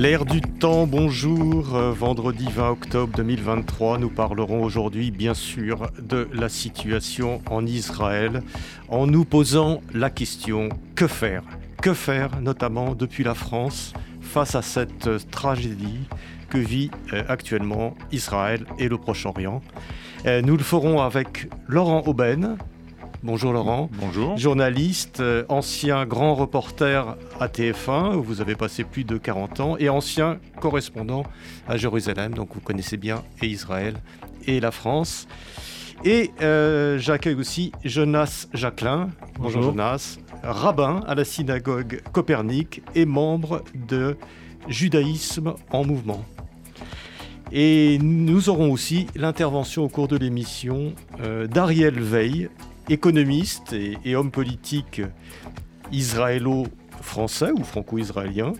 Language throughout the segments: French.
L'air du temps, bonjour. Euh, vendredi 20 octobre 2023, nous parlerons aujourd'hui bien sûr de la situation en Israël en nous posant la question que faire? Que faire notamment depuis la France face à cette euh, tragédie que vit euh, actuellement Israël et le Proche-Orient? Nous le ferons avec Laurent Aubaine, Bonjour Laurent. Bonjour. Journaliste, euh, ancien grand reporter à TF1, où vous avez passé plus de 40 ans, et ancien correspondant à Jérusalem, donc vous connaissez bien et Israël et la France. Et euh, j'accueille aussi Jonas Jacquelin. Bonjour. Jonas. Rabbin à la synagogue Copernic et membre de Judaïsme en mouvement. Et nous aurons aussi l'intervention au cours de l'émission euh, d'Ariel Veil, économiste et, homme politique israélo-français ou franco-israélien,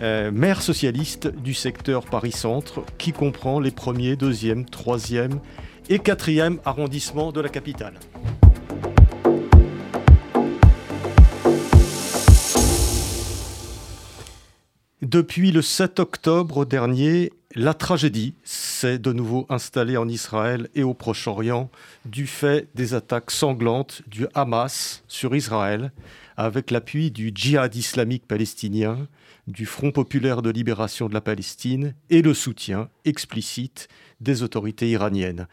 euh, maire socialiste du secteur Paris-Centre qui comprend les premiers, deuxième, troisième et quatrième arrondissements de la capitale. Depuis le 7 octobre dernier, la tragédie s'est de nouveau installée en Israël et au Proche-Orient du fait des attaques sanglantes du Hamas sur Israël avec l'appui du djihad islamique palestinien, du Front populaire de libération de la Palestine et le soutien explicite des autorités iraniennes.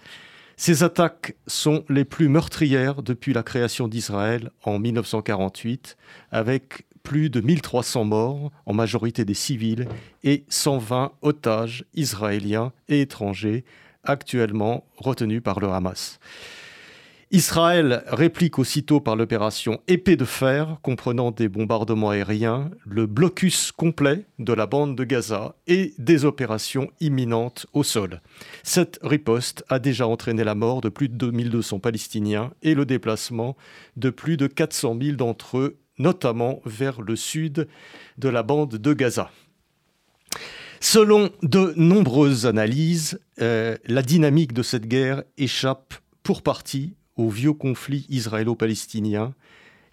Ces attaques sont les plus meurtrières depuis la création d'Israël en 1948, avec plus de 1300 morts, en majorité des civils, et 120 otages israéliens et étrangers actuellement retenus par le Hamas. Israël réplique aussitôt par l'opération Épée de fer, comprenant des bombardements aériens, le blocus complet de la bande de Gaza et des opérations imminentes au sol. Cette riposte a déjà entraîné la mort de plus de 2200 Palestiniens et le déplacement de plus de 400 000 d'entre eux notamment vers le sud de la bande de Gaza. Selon de nombreuses analyses, euh, la dynamique de cette guerre échappe pour partie au vieux conflit israélo-palestinien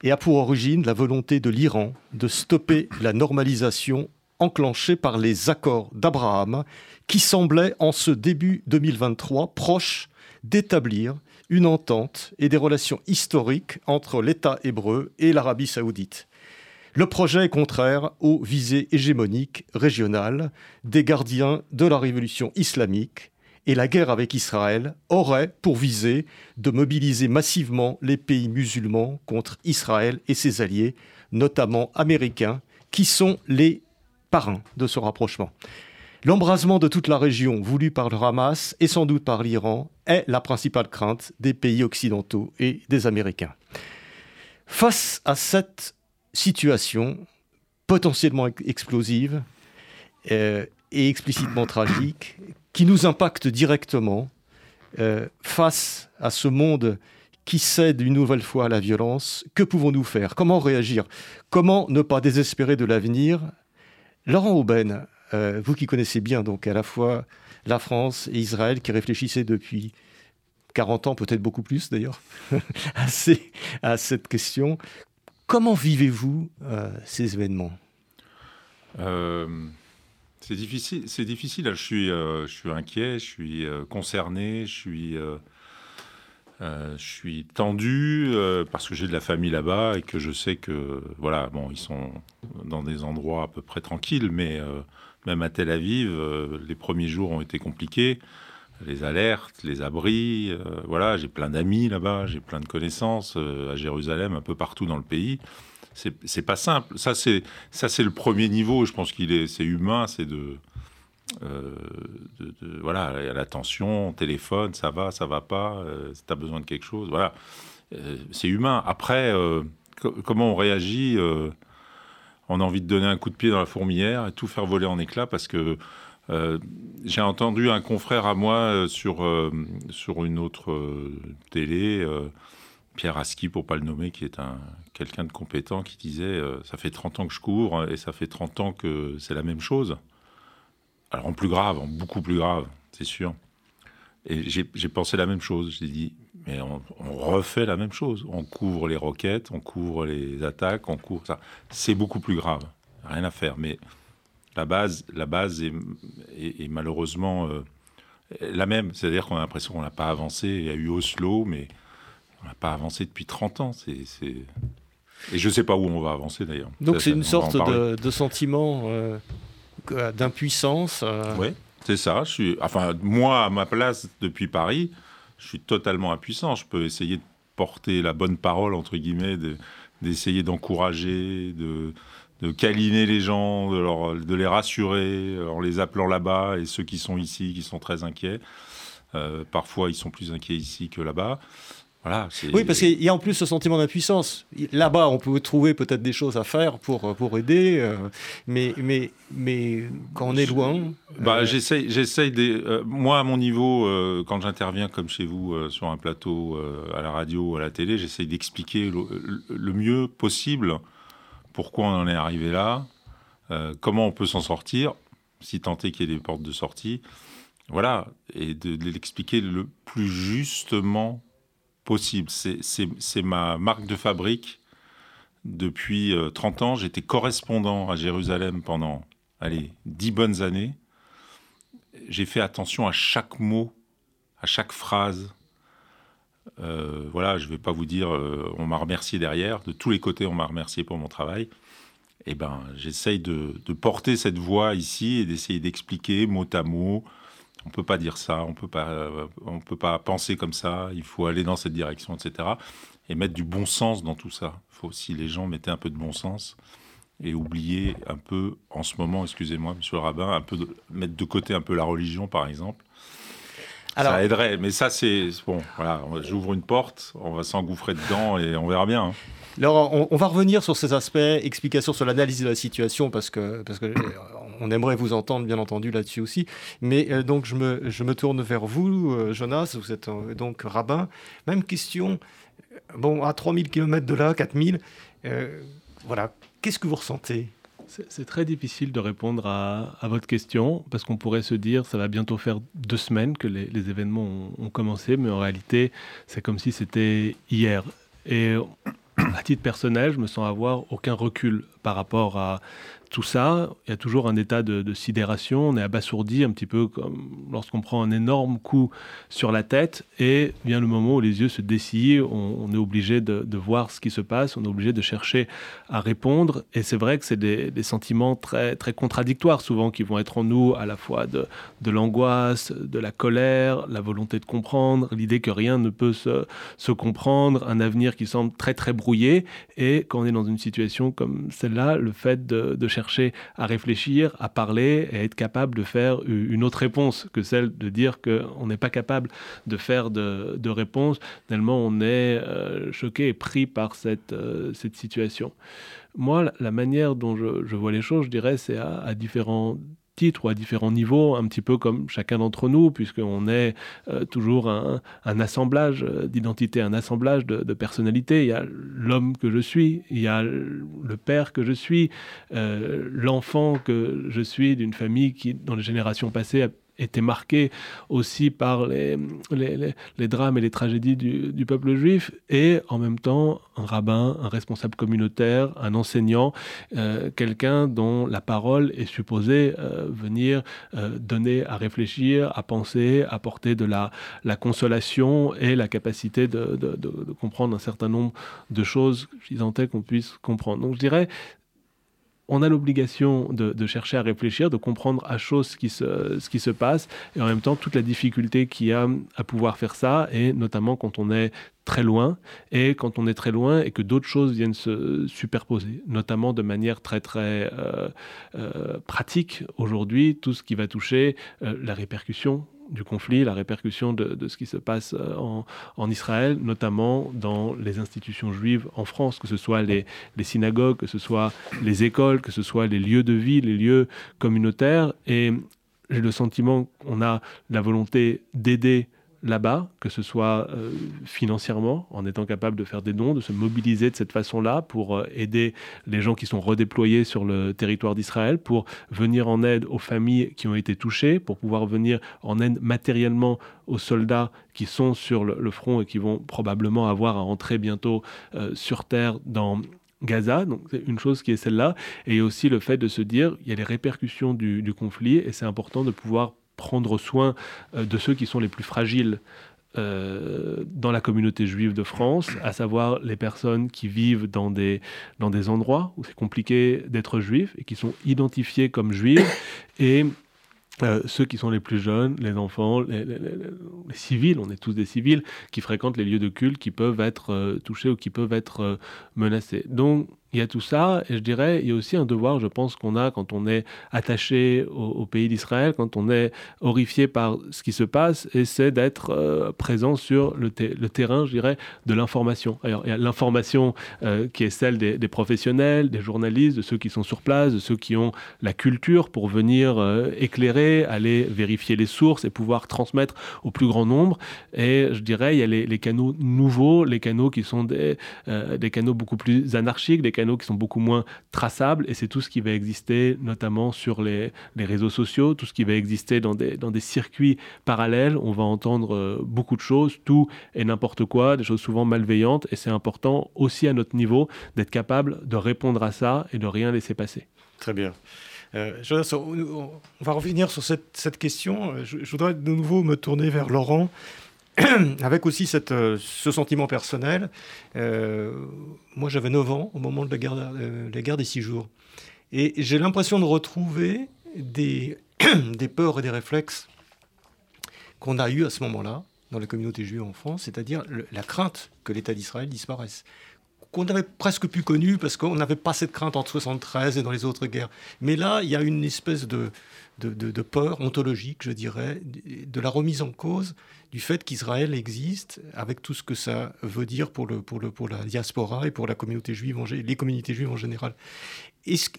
et a pour origine la volonté de l'Iran de stopper la normalisation enclenchée par les accords d'Abraham qui semblaient en ce début 2023 proches d'établir une entente et des relations historiques entre l'État hébreu et l'Arabie saoudite. Le projet est contraire aux visées hégémoniques régionales des gardiens de la révolution islamique et la guerre avec Israël aurait pour visée de mobiliser massivement les pays musulmans contre Israël et ses alliés, notamment américains, qui sont les parrains de ce rapprochement. L'embrasement de toute la région voulu par le Hamas et sans doute par l'Iran est la principale crainte des pays occidentaux et des Américains. Face à cette situation potentiellement explosive euh, et explicitement tragique, qui nous impacte directement, euh, face à ce monde qui cède une nouvelle fois à la violence, que pouvons-nous faire? Comment réagir? Comment ne pas désespérer de l'avenir? Laurent Aubaine, euh, vous qui connaissez bien donc à la fois la France et Israël, qui réfléchissez depuis 40 ans, peut-être beaucoup plus d'ailleurs, à, cette question, comment vivez-vous euh, ces événements? Euh, C'est difficile, c'est difficile. Je suis, je suis inquiet, je suis concerné, je suis je suis tendu parce que j'ai de la famille là-bas et que je sais que voilà bon ils sont dans des endroits à peu près tranquilles mais même à Tel Aviv, euh, les premiers jours ont été compliqués. Les alertes, les abris, euh, voilà, j'ai plein d'amis là-bas, j'ai plein de connaissances euh, à Jérusalem, un peu partout dans le pays. C'est pas simple. Ça, c'est ça, c'est le premier niveau. Je pense qu'il est, c'est humain, c'est de, de, de, voilà, l'attention, téléphone, ça va, ça va pas, si tu as besoin de quelque chose, voilà. c'est humain. Après, comment on réagit on a envie de donner un coup de pied dans la fourmilière et tout faire voler en éclats parce que j'ai entendu un confrère à moi sur, sur une autre télé, Pierre Aski, pour pas le nommer, qui est un, quelqu'un de compétent, qui disait Ça fait 30 ans que je cours et ça fait 30 ans que c'est la même chose. Alors en plus grave, en beaucoup plus grave, c'est sûr. Et j'ai pensé la même chose. J'ai dit, mais on, refait la même chose. On couvre les roquettes, on couvre les attaques, on couvre ça. C'est beaucoup plus grave. Rien à faire. Mais la base, la base est, est, malheureusement euh, la même. C'est-à-dire qu'on a l'impression qu'on n'a pas avancé. Il y a eu Oslo, mais on n'a pas avancé depuis 30 ans. C'est. Et je ne sais pas où on va avancer d'ailleurs. Donc c'est une sorte de, sentiment euh, d'impuissance. Euh, oui, c'est ça. Je suis, enfin, moi, à ma place depuis Paris, je suis totalement impuissant. Je peux essayer de porter la bonne parole, entre guillemets, d'essayer d'encourager, de, de câliner les gens, de, leur, de, les rassurer en les appelant là-bas et ceux qui sont ici, qui sont très inquiets. Euh, parfois, ils sont plus inquiets ici que là-bas oui, parce qu'il y a en plus ce sentiment d'impuissance. Là-bas, on peut trouver peut-être des choses à faire pour, pour aider, euh, mais, mais, mais quand on est loin... Bah, euh, J'essaye, j'essaye des... Euh, moi, à mon niveau, quand j'interviens comme chez vous sur un plateau, à la radio, à la télé, j'essaye d'expliquer le, mieux possible pourquoi on en est arrivé là, comment on peut s'en sortir, si tant est qu'il y ait des portes de sortie. Voilà, et de, de l'expliquer le plus justement possible. C'est ma marque de fabrique. Depuis 30 euh, ans, j'étais correspondant à Jérusalem pendant, allez, 10 bonnes années. J'ai fait attention à chaque mot, à chaque phrase. Euh, voilà, je ne vais pas vous dire, euh, on m'a remercié derrière. De tous les côtés, on m'a remercié pour mon travail. Eh ben, j'essaye de, de, porter cette voix ici et d'essayer d'expliquer mot à mot, on peut pas dire ça, on peut pas, euh, on peut pas penser comme ça. Il faut aller dans cette direction, etc. Et mettre du bon sens dans tout ça. Faut aussi les gens mettaient un peu de bon sens et oublier un peu, en ce moment, excusez-moi, Monsieur le rabbin, un peu mettre de côté un peu la religion, par exemple. ça aiderait, mais ça c'est bon. Voilà, j'ouvre une porte, on va s'engouffrer dedans et on verra bien. Hein. Alors, on, va revenir sur ces aspects, explications sur l'analyse de la situation, parce que, parce que euh, on aimerait vous entendre, bien entendu, là-dessus aussi. Mais euh, donc, je me, tourne vers vous, euh, Jonas, vous êtes donc rabbin. Même question, bon, à 3000 km de là, 4000, voilà, qu'est-ce que vous ressentez? C'est très difficile de répondre à, votre question parce qu'on pourrait se dire ça va bientôt faire deux semaines que les, événements ont, commencé, mais en réalité c'est comme si c'était hier. Et à titre personnel, je me sens avoir aucun recul par rapport à tout ça, il y a toujours un état de, sidération, on est abasourdi un petit peu comme lorsqu'on prend un énorme coup sur la tête et vient le moment où les yeux se dessillent, on, est obligé de, voir ce qui se passe, on est obligé de chercher à répondre et c'est vrai que c'est des, sentiments très, très contradictoires souvent qui vont être en nous à la fois de, de l'angoisse, de la colère, la volonté de comprendre, l'idée que rien ne peut se, se comprendre, un avenir qui semble très très brouillé et quand on est dans une situation comme celle-là, le fait de, de chercher à réfléchir, à parler et à être capable de faire une autre réponse que celle de dire qu'on n'est pas capable de faire de, réponse, tellement on est euh, choqué et pris par cette, euh, situation. Moi, la manière dont je, vois les choses, je dirais, c'est à différents titres ou à différents niveaux, un petit peu comme chacun d'entre nous, puisqu'on est euh, toujours un, assemblage euh, d'identité, un assemblage de, personnalités. Il y a l'homme que je suis, il y a le père que je suis, euh, l'enfant que je suis d'une famille qui, dans les générations passées, a était marqué aussi par les, les, drames et les tragédies du, peuple juif, et en même temps un rabbin, un responsable communautaire, un enseignant, euh, quelqu'un dont la parole est supposée euh, venir euh, donner à réfléchir, à penser, apporter de la, la consolation et la capacité de, de, comprendre un certain nombre de choses, disais qu'on puisse comprendre. Donc je dirais, on a l'obligation de, chercher à réfléchir, de comprendre à chose ce qui, se, ce qui se passe, et en même temps toute la difficulté qu'il y a à pouvoir faire ça, et notamment quand on est très loin, et quand on est très loin et que d'autres choses viennent se superposer, notamment de manière très très euh, euh, pratique aujourd'hui, tout ce qui va toucher euh, la répercussion du conflit, la répercussion de, ce qui se passe euh, en, Israël, notamment dans les institutions juives en France, que ce soit les, synagogues, que ce soit les écoles, que ce soit les lieux de vie, les lieux communautaires. Et j'ai le sentiment qu'on a la volonté d'aider là-bas, que ce soit euh, financièrement, en étant capable de faire des dons, de se mobiliser de cette façon-là pour euh, aider les gens qui sont redéployés sur le territoire d'Israël, pour venir en aide aux familles qui ont été touchées, pour pouvoir venir en aide matériellement aux soldats qui sont sur le, front et qui vont probablement avoir à entrer bientôt euh, sur terre dans Gaza, donc c'est une chose qui est celle-là, et aussi le fait de se dire, il y a les répercussions du, du conflit, et c'est important de pouvoir prendre soin euh, de ceux qui sont les plus fragiles euh, dans la communauté juive de France, à savoir les personnes qui vivent dans des, dans des endroits où c'est compliqué d'être juif et qui sont identifiés comme juifs et euh, ceux qui sont les plus jeunes, les enfants, les, civils, on est tous des civils, qui fréquentent les lieux de culte, qui peuvent être touchés ou qui peuvent être menacés. Donc, il y a tout ça, et je dirais, il y a aussi un devoir, je pense, qu'on a quand on est attaché au, pays d'Israël, quand on est horrifié par ce qui se passe, et c'est d'être euh, présent sur le, terrain, je dirais, de l'information. Alors, il y a l'information euh, qui est celle des, professionnels, des journalistes, de ceux qui sont sur place, de ceux qui ont la culture pour venir euh, éclairer, aller vérifier les sources et pouvoir transmettre au plus grand nombre. Et je dirais, il y a les, canaux nouveaux, les canaux qui sont des, des canaux beaucoup plus anarchiques, des canaux qui sont beaucoup moins traçables et c'est tout ce qui va exister notamment sur les, réseaux sociaux, tout ce qui va exister dans des, dans des circuits parallèles. On va entendre euh, beaucoup de choses, tout et n'importe quoi, des choses souvent malveillantes et c'est important aussi à notre niveau d'être capable de répondre à ça et de rien laisser passer. Très bien. Euh, on va revenir sur cette, cette question. Je, voudrais de nouveau me tourner vers Laurent. avec aussi euh, ce sentiment personnel. Euh, moi, j'avais 9 ans au moment de la guerre, euh, la guerre des six jours. Et j'ai l'impression de retrouver des, des peurs et des réflexes qu'on a eus à ce moment-là dans la communauté juive en France, c'est-à-dire la crainte que l'État d'Israël disparaisse qu'on avait presque plus connu parce qu'on n'avait pas cette crainte entre 73 et dans les autres guerres. Mais là, il y a une espèce de, de, peur ontologique, je dirais, de la remise en cause du fait qu'Israël existe, avec tout ce que ça veut dire pour, le, pour, le, pour la diaspora et pour la communauté juive, en, les communautés juives en général.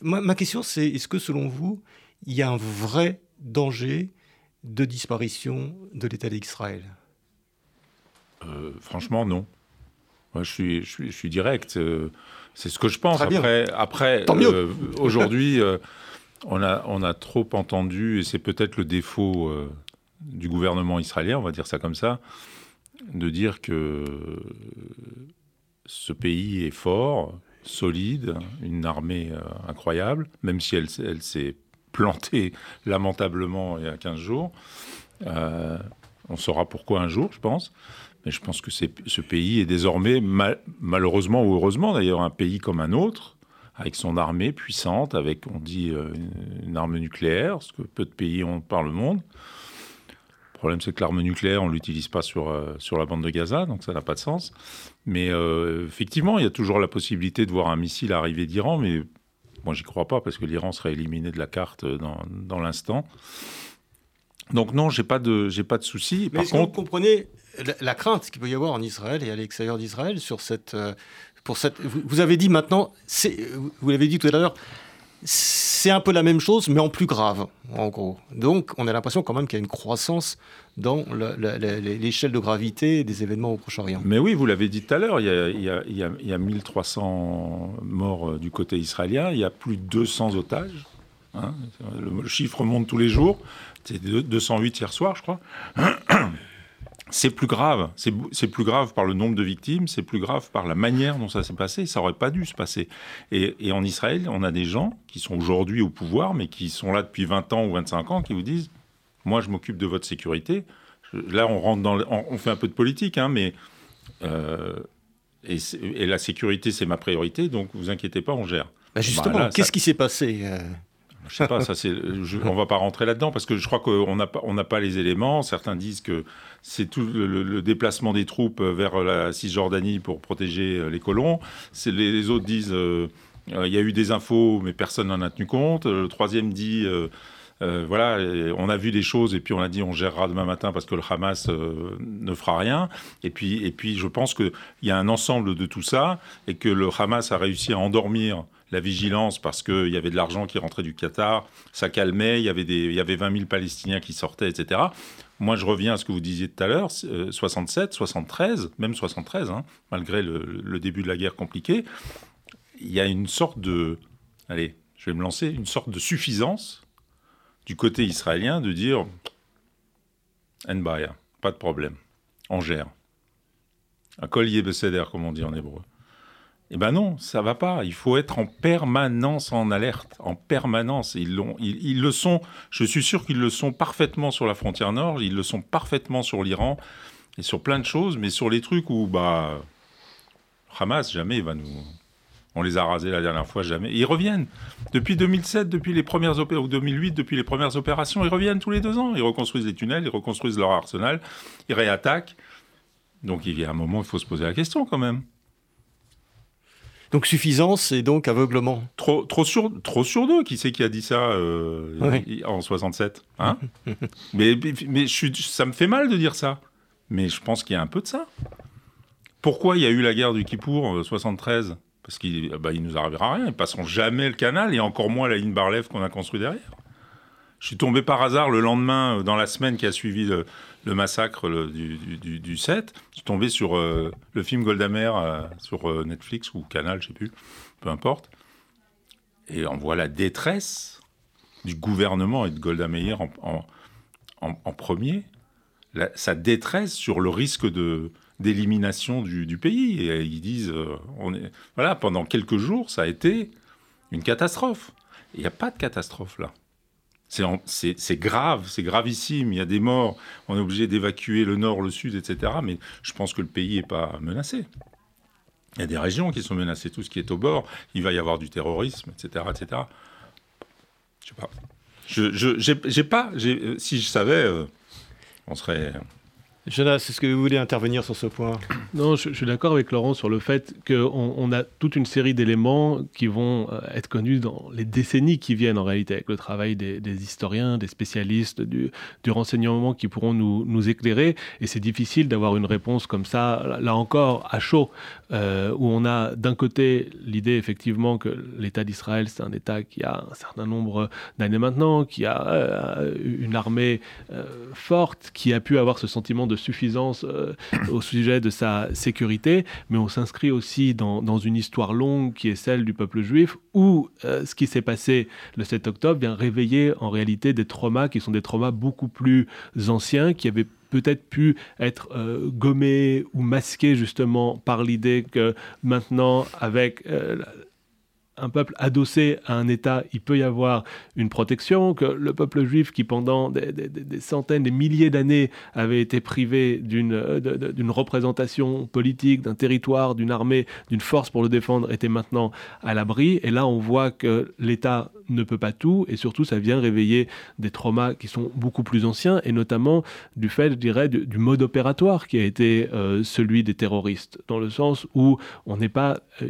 ma, question, c'est est-ce que selon vous, il y a un vrai danger de disparition de l'État d'Israël? Euh, Franchement, non. Moi, je suis, je suis, direct. Euh, c'est ce que je pense. après, après euh, aujourd'hui, on a, trop entendu, et c'est peut-être le défaut euh, du gouvernement israélien, on va dire ça comme ça, de dire que ce pays est fort, solide, une armée euh, incroyable, même si elle, elle s'est plantée lamentablement il y a 15 jours. Euh, on saura pourquoi un jour, je pense. Mais je pense que ce pays est désormais, malheureusement ou heureusement d'ailleurs, un pays comme un autre, avec son armée puissante, avec, on dit, euh, une arme nucléaire, ce que peu de pays ont par le monde. Le problème, c'est que l'arme nucléaire, on ne l'utilise pas sur, euh, sur la bande de Gaza, donc ça n'a pas de sens. Mais euh, effectivement, il y a toujours la possibilité de voir un missile arriver d'Iran, mais moi, j'y crois pas, parce que l'Iran serait éliminé de la carte dans, dans l'instant. Donc non, j'ai pas de j'ai pas de souci. Mais Par contre, vous comprenez la, crainte qu'il peut y avoir en Israël et à l'extérieur d'Israël sur cette vous avez dit maintenant, vous l'avez dit tout à l'heure, c'est un peu la même chose, mais en plus grave, en gros. Donc, on a l'impression quand même qu'il y a une croissance dans l'échelle de gravité des événements au Proche-Orient. Mais oui, vous l'avez dit tout à l'heure, il, y a 1300 morts euh, du côté israélien, il y a plus de 200 otages. Hein. le, chiffre monte tous les jours. C'est 208 hier soir, je crois. c'est plus grave. C'est plus grave par le nombre de victimes, c'est plus grave par la manière dont ça s'est passé. Ça aurait pas dû se passer. Et, en Israël, on a des gens qui sont aujourd'hui au pouvoir, mais qui sont là depuis 20 ans ou 25 ans, qui vous disent Moi, je m'occupe de votre sécurité. Là, on rentre dans. on fait un peu de politique, hein, mais. Euh, et, la sécurité, c'est ma priorité, donc vous inquiétez pas, on gère. Bah, justement, qu'est-ce qui s'est passé euh, je sais pas, ça c'est, on va pas rentrer là-dedans parce que je crois qu'on n'a pas, les éléments. Certains disent que c'est tout le, déplacement des troupes vers la Cisjordanie pour protéger euh, les colons. Les, autres disent, euh, euh, il y a eu des infos, mais personne n'en a tenu compte. Le troisième dit, Euh, voilà, on a vu des choses et puis on a dit on gérera demain matin parce que le Hamas euh, ne fera rien. Et puis, et puis je pense qu'il y a un ensemble de tout ça et que le Hamas a réussi à endormir la vigilance parce qu'il y avait de l'argent qui rentrait du Qatar, ça calmait, il y avait, des, il y avait 20 000 Palestiniens qui sortaient, etc. Moi, je reviens à ce que vous disiez tout à l'heure, 67, 73, même 73, hein, malgré le, début de la guerre compliquée, il y a une sorte de, allez, je vais me lancer, une sorte de suffisance du côté israélien de dire Enbaya, pas de problème, on gère. Un collier besséder, comme on dit en hébreu. Eh ben non, ça va pas. Il faut être en permanence en alerte, en permanence. Ils, le sont, je suis sûr qu'ils le sont parfaitement sur la frontière nord, ils le sont parfaitement sur l'Iran et sur plein de choses, mais sur les trucs où, bah, Hamas, jamais va nous, on les a rasés la dernière fois, jamais. ils reviennent. Depuis 2007, depuis les premières opérations, ou 2008, depuis les premières opérations, ils reviennent tous les deux ans. Ils reconstruisent les tunnels, ils reconstruisent leur arsenal, ils réattaquent. Donc il y a un moment, il faut se poser la question quand même. Donc suffisance et donc aveuglement. Trop, trop, sur, trop sur deux. Qui c'est qui a dit ça euh, en 67 hein? Mais, mais je ça me fait mal de dire ça. Mais je pense qu'il y a un peu de ça. Pourquoi il y a eu la guerre du Kippour en 73 parce qu'il bah, il nous arrivera rien. Ils passeront jamais le canal et encore moins la ligne Barlev qu'on a construit derrière. Je suis tombé par hasard le lendemain, euh, dans la semaine qui a suivi le, massacre du, du, 7. Je suis tombé sur euh, le film Goldamer euh, sur Netflix ou Canal, je sais plus, peu importe. Et on voit la détresse du gouvernement et de Golda Meir en, premier, sa détresse sur le risque de, d'élimination du, pays. Et ils disent, euh, voilà, pendant quelques jours, ça a été une catastrophe. Il n'y a pas de catastrophe là. C'est grave, c'est gravissime. Il y a des morts. On est obligé d'évacuer le nord, le sud, etc. Mais je pense que le pays n'est pas menacé. Il y a des régions qui sont menacées. Tout ce qui est au bord, il va y avoir du terrorisme, etc., etc. Je sais pas. Je, j'ai pas. Si je savais, euh, on serait Jonas, est-ce que vous voulez intervenir sur ce point? Non, je, suis d'accord avec Laurent sur le fait qu'on on a toute une série d'éléments qui vont euh, être connus dans les décennies qui viennent en réalité, avec le travail des, historiens, des spécialistes du, renseignement qui pourront nous, nous éclairer. Et c'est difficile d'avoir une réponse comme ça, là encore, à chaud, euh, où on a d'un côté l'idée effectivement que l'État d'Israël, c'est un État qui a un certain nombre d'années maintenant, qui a euh, une armée forte, qui a pu avoir ce sentiment de suffisance euh, au sujet de sa sécurité, mais on s'inscrit aussi dans, une histoire longue qui est celle du peuple juif, où euh, ce qui s'est passé le 7 octobre vient réveiller en réalité des traumas qui sont des traumas beaucoup plus anciens, qui avaient peut-être pu être euh, gommés ou masqués justement par l'idée que maintenant, avec un peuple adossé à un État, il peut y avoir une protection, que le peuple juif qui pendant des, centaines, des milliers d'années avait été privé d'une d'une représentation politique, d'un territoire, d'une armée, d'une force pour le défendre, était maintenant à l'abri. Et là, on voit que l'État ne peut pas tout, et surtout, ça vient réveiller des traumas qui sont beaucoup plus anciens, et notamment du fait, je dirais, du, mode opératoire qui a été euh, celui des terroristes, dans le sens où on n'est pas euh,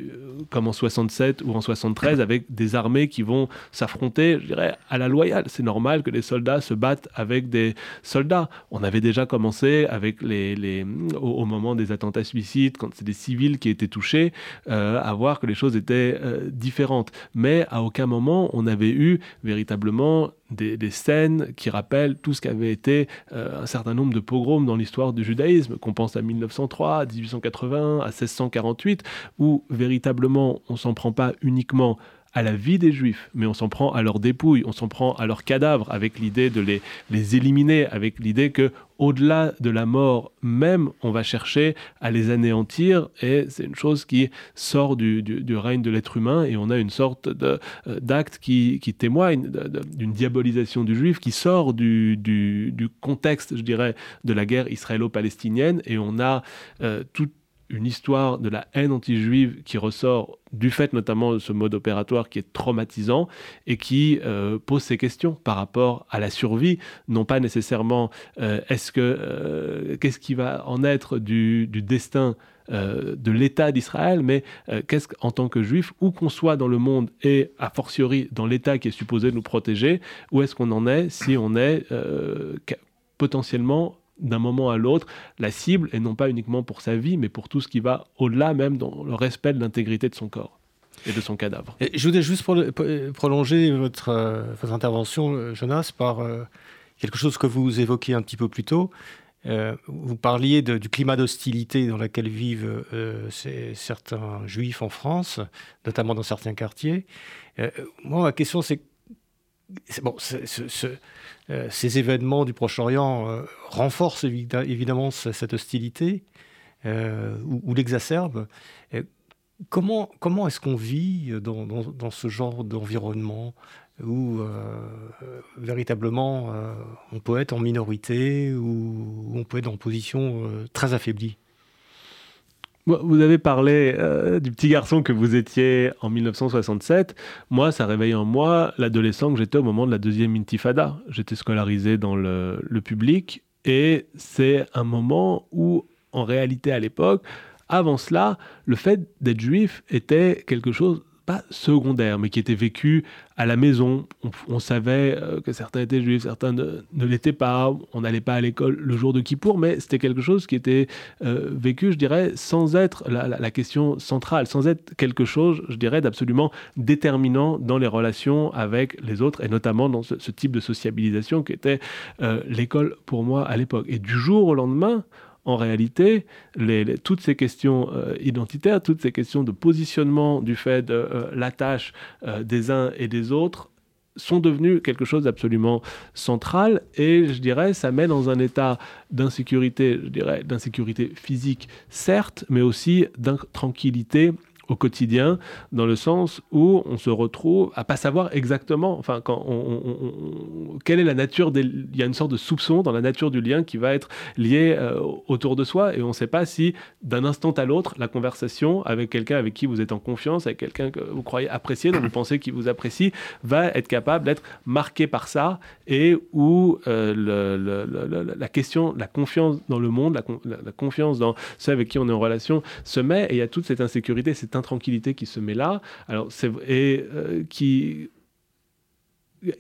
comme en 67 ou en 67 avec des armées qui vont s'affronter, je dirais, à la loyale. C'est normal que les soldats se battent avec des soldats. On avait déjà commencé avec les au, moment des attentats suicides, quand c'est des civils qui étaient touchés, euh, à voir que les choses étaient euh, différentes. Mais à aucun moment on avait eu véritablement des, scènes qui rappellent tout ce qu'avait été euh, un certain nombre de pogroms dans l'histoire du judaïsme, qu'on pense à 1903, à 1880, à 1648, où véritablement on s'en prend pas uniquement à la vie des juifs, mais on s'en prend à leurs dépouilles, on s'en prend à leurs cadavres, avec l'idée de les, les éliminer, avec l'idée que au-delà de la mort même, on va chercher à les anéantir, et c'est une chose qui sort du, du, règne de l'être humain, et on a une sorte euh, d'acte qui, qui, témoigne d'une diabolisation du juif, qui sort du, du, contexte, je dirais, de la guerre israélo-palestinienne, et on a euh, tout une histoire de la haine anti-juive qui ressort du fait notamment de ce mode opératoire qui est traumatisant et qui euh, pose ces questions par rapport à la survie, non pas nécessairement euh, est-ce que euh, qu'est-ce qui va en être du, destin de l'État d'Israël, mais qu'est-ce qu'en tant que juif, où qu'on soit dans le monde et a fortiori dans l'État qui est supposé nous protéger, où est-ce qu'on en est si on est potentiellement d'un moment à l'autre la cible, et non pas uniquement pour sa vie, mais pour tout ce qui va au-delà même dans le respect de l'intégrité de son corps et de son cadavre. je voudrais juste prolonger votre, euh, intervention, euh, Jonas, par euh, quelque chose que vous évoquiez un petit peu plus tôt. vous parliez du climat d'hostilité dans lequel vivent certains juifs en France, notamment dans certains quartiers. moi, ma question, c'est bon, euh, ces événements du Proche-Orient euh, renforcent évidemment cette hostilité euh, ou, l'exacerbent. Comment, comment est-ce qu'on vit dans, dans, ce genre d'environnement où véritablement on peut être en minorité ou on peut être en position très affaiblie? Vous avez parlé euh, du petit garçon que vous étiez en 1967. Moi, ça réveille en moi l'adolescent que j'étais au moment de la deuxième intifada. J'étais scolarisé dans le, le public et c'est un moment où, en réalité, à l'époque, avant cela, le fait d'être juif était quelque chose pas secondaire, mais qui était vécu à la maison. On, savait euh, que certains étaient juifs, certains ne, l'étaient pas. On n'allait pas à l'école le jour de Kippour, mais c'était quelque chose qui était euh, vécu, je dirais, sans être la, question centrale, sans être quelque chose, je dirais, d'absolument déterminant dans les relations avec les autres, et notamment dans ce, type de sociabilisation qui était euh, l'école pour moi à l'époque. Et du jour au lendemain, en réalité, toutes ces questions euh, identitaires, toutes ces questions de positionnement du fait de euh, euh, des uns et des autres sont devenus quelque chose d'absolument central et je dirais ça met dans un état d'insécurité, je dirais d'insécurité physique certes, mais aussi d'intranquillité au quotidien, dans le sens où on se retrouve à pas savoir exactement, enfin, quand on, quelle est la nature des, il y a une sorte de soupçon dans la nature du lien qui va être lié euh, autour de soi, et on ne sait pas si d'un instant à l'autre, la conversation avec quelqu'un avec qui vous êtes en confiance, avec quelqu'un que vous croyez apprécier, dont vous pensez qu'il vous apprécie, va être capable d'être marqué par ça, et où euh, la question, la confiance dans le monde, la, la, confiance dans ceux avec qui on est en relation se met, et il y a toute cette insécurité, cette intranquillité qui se met là, alors et euh, qui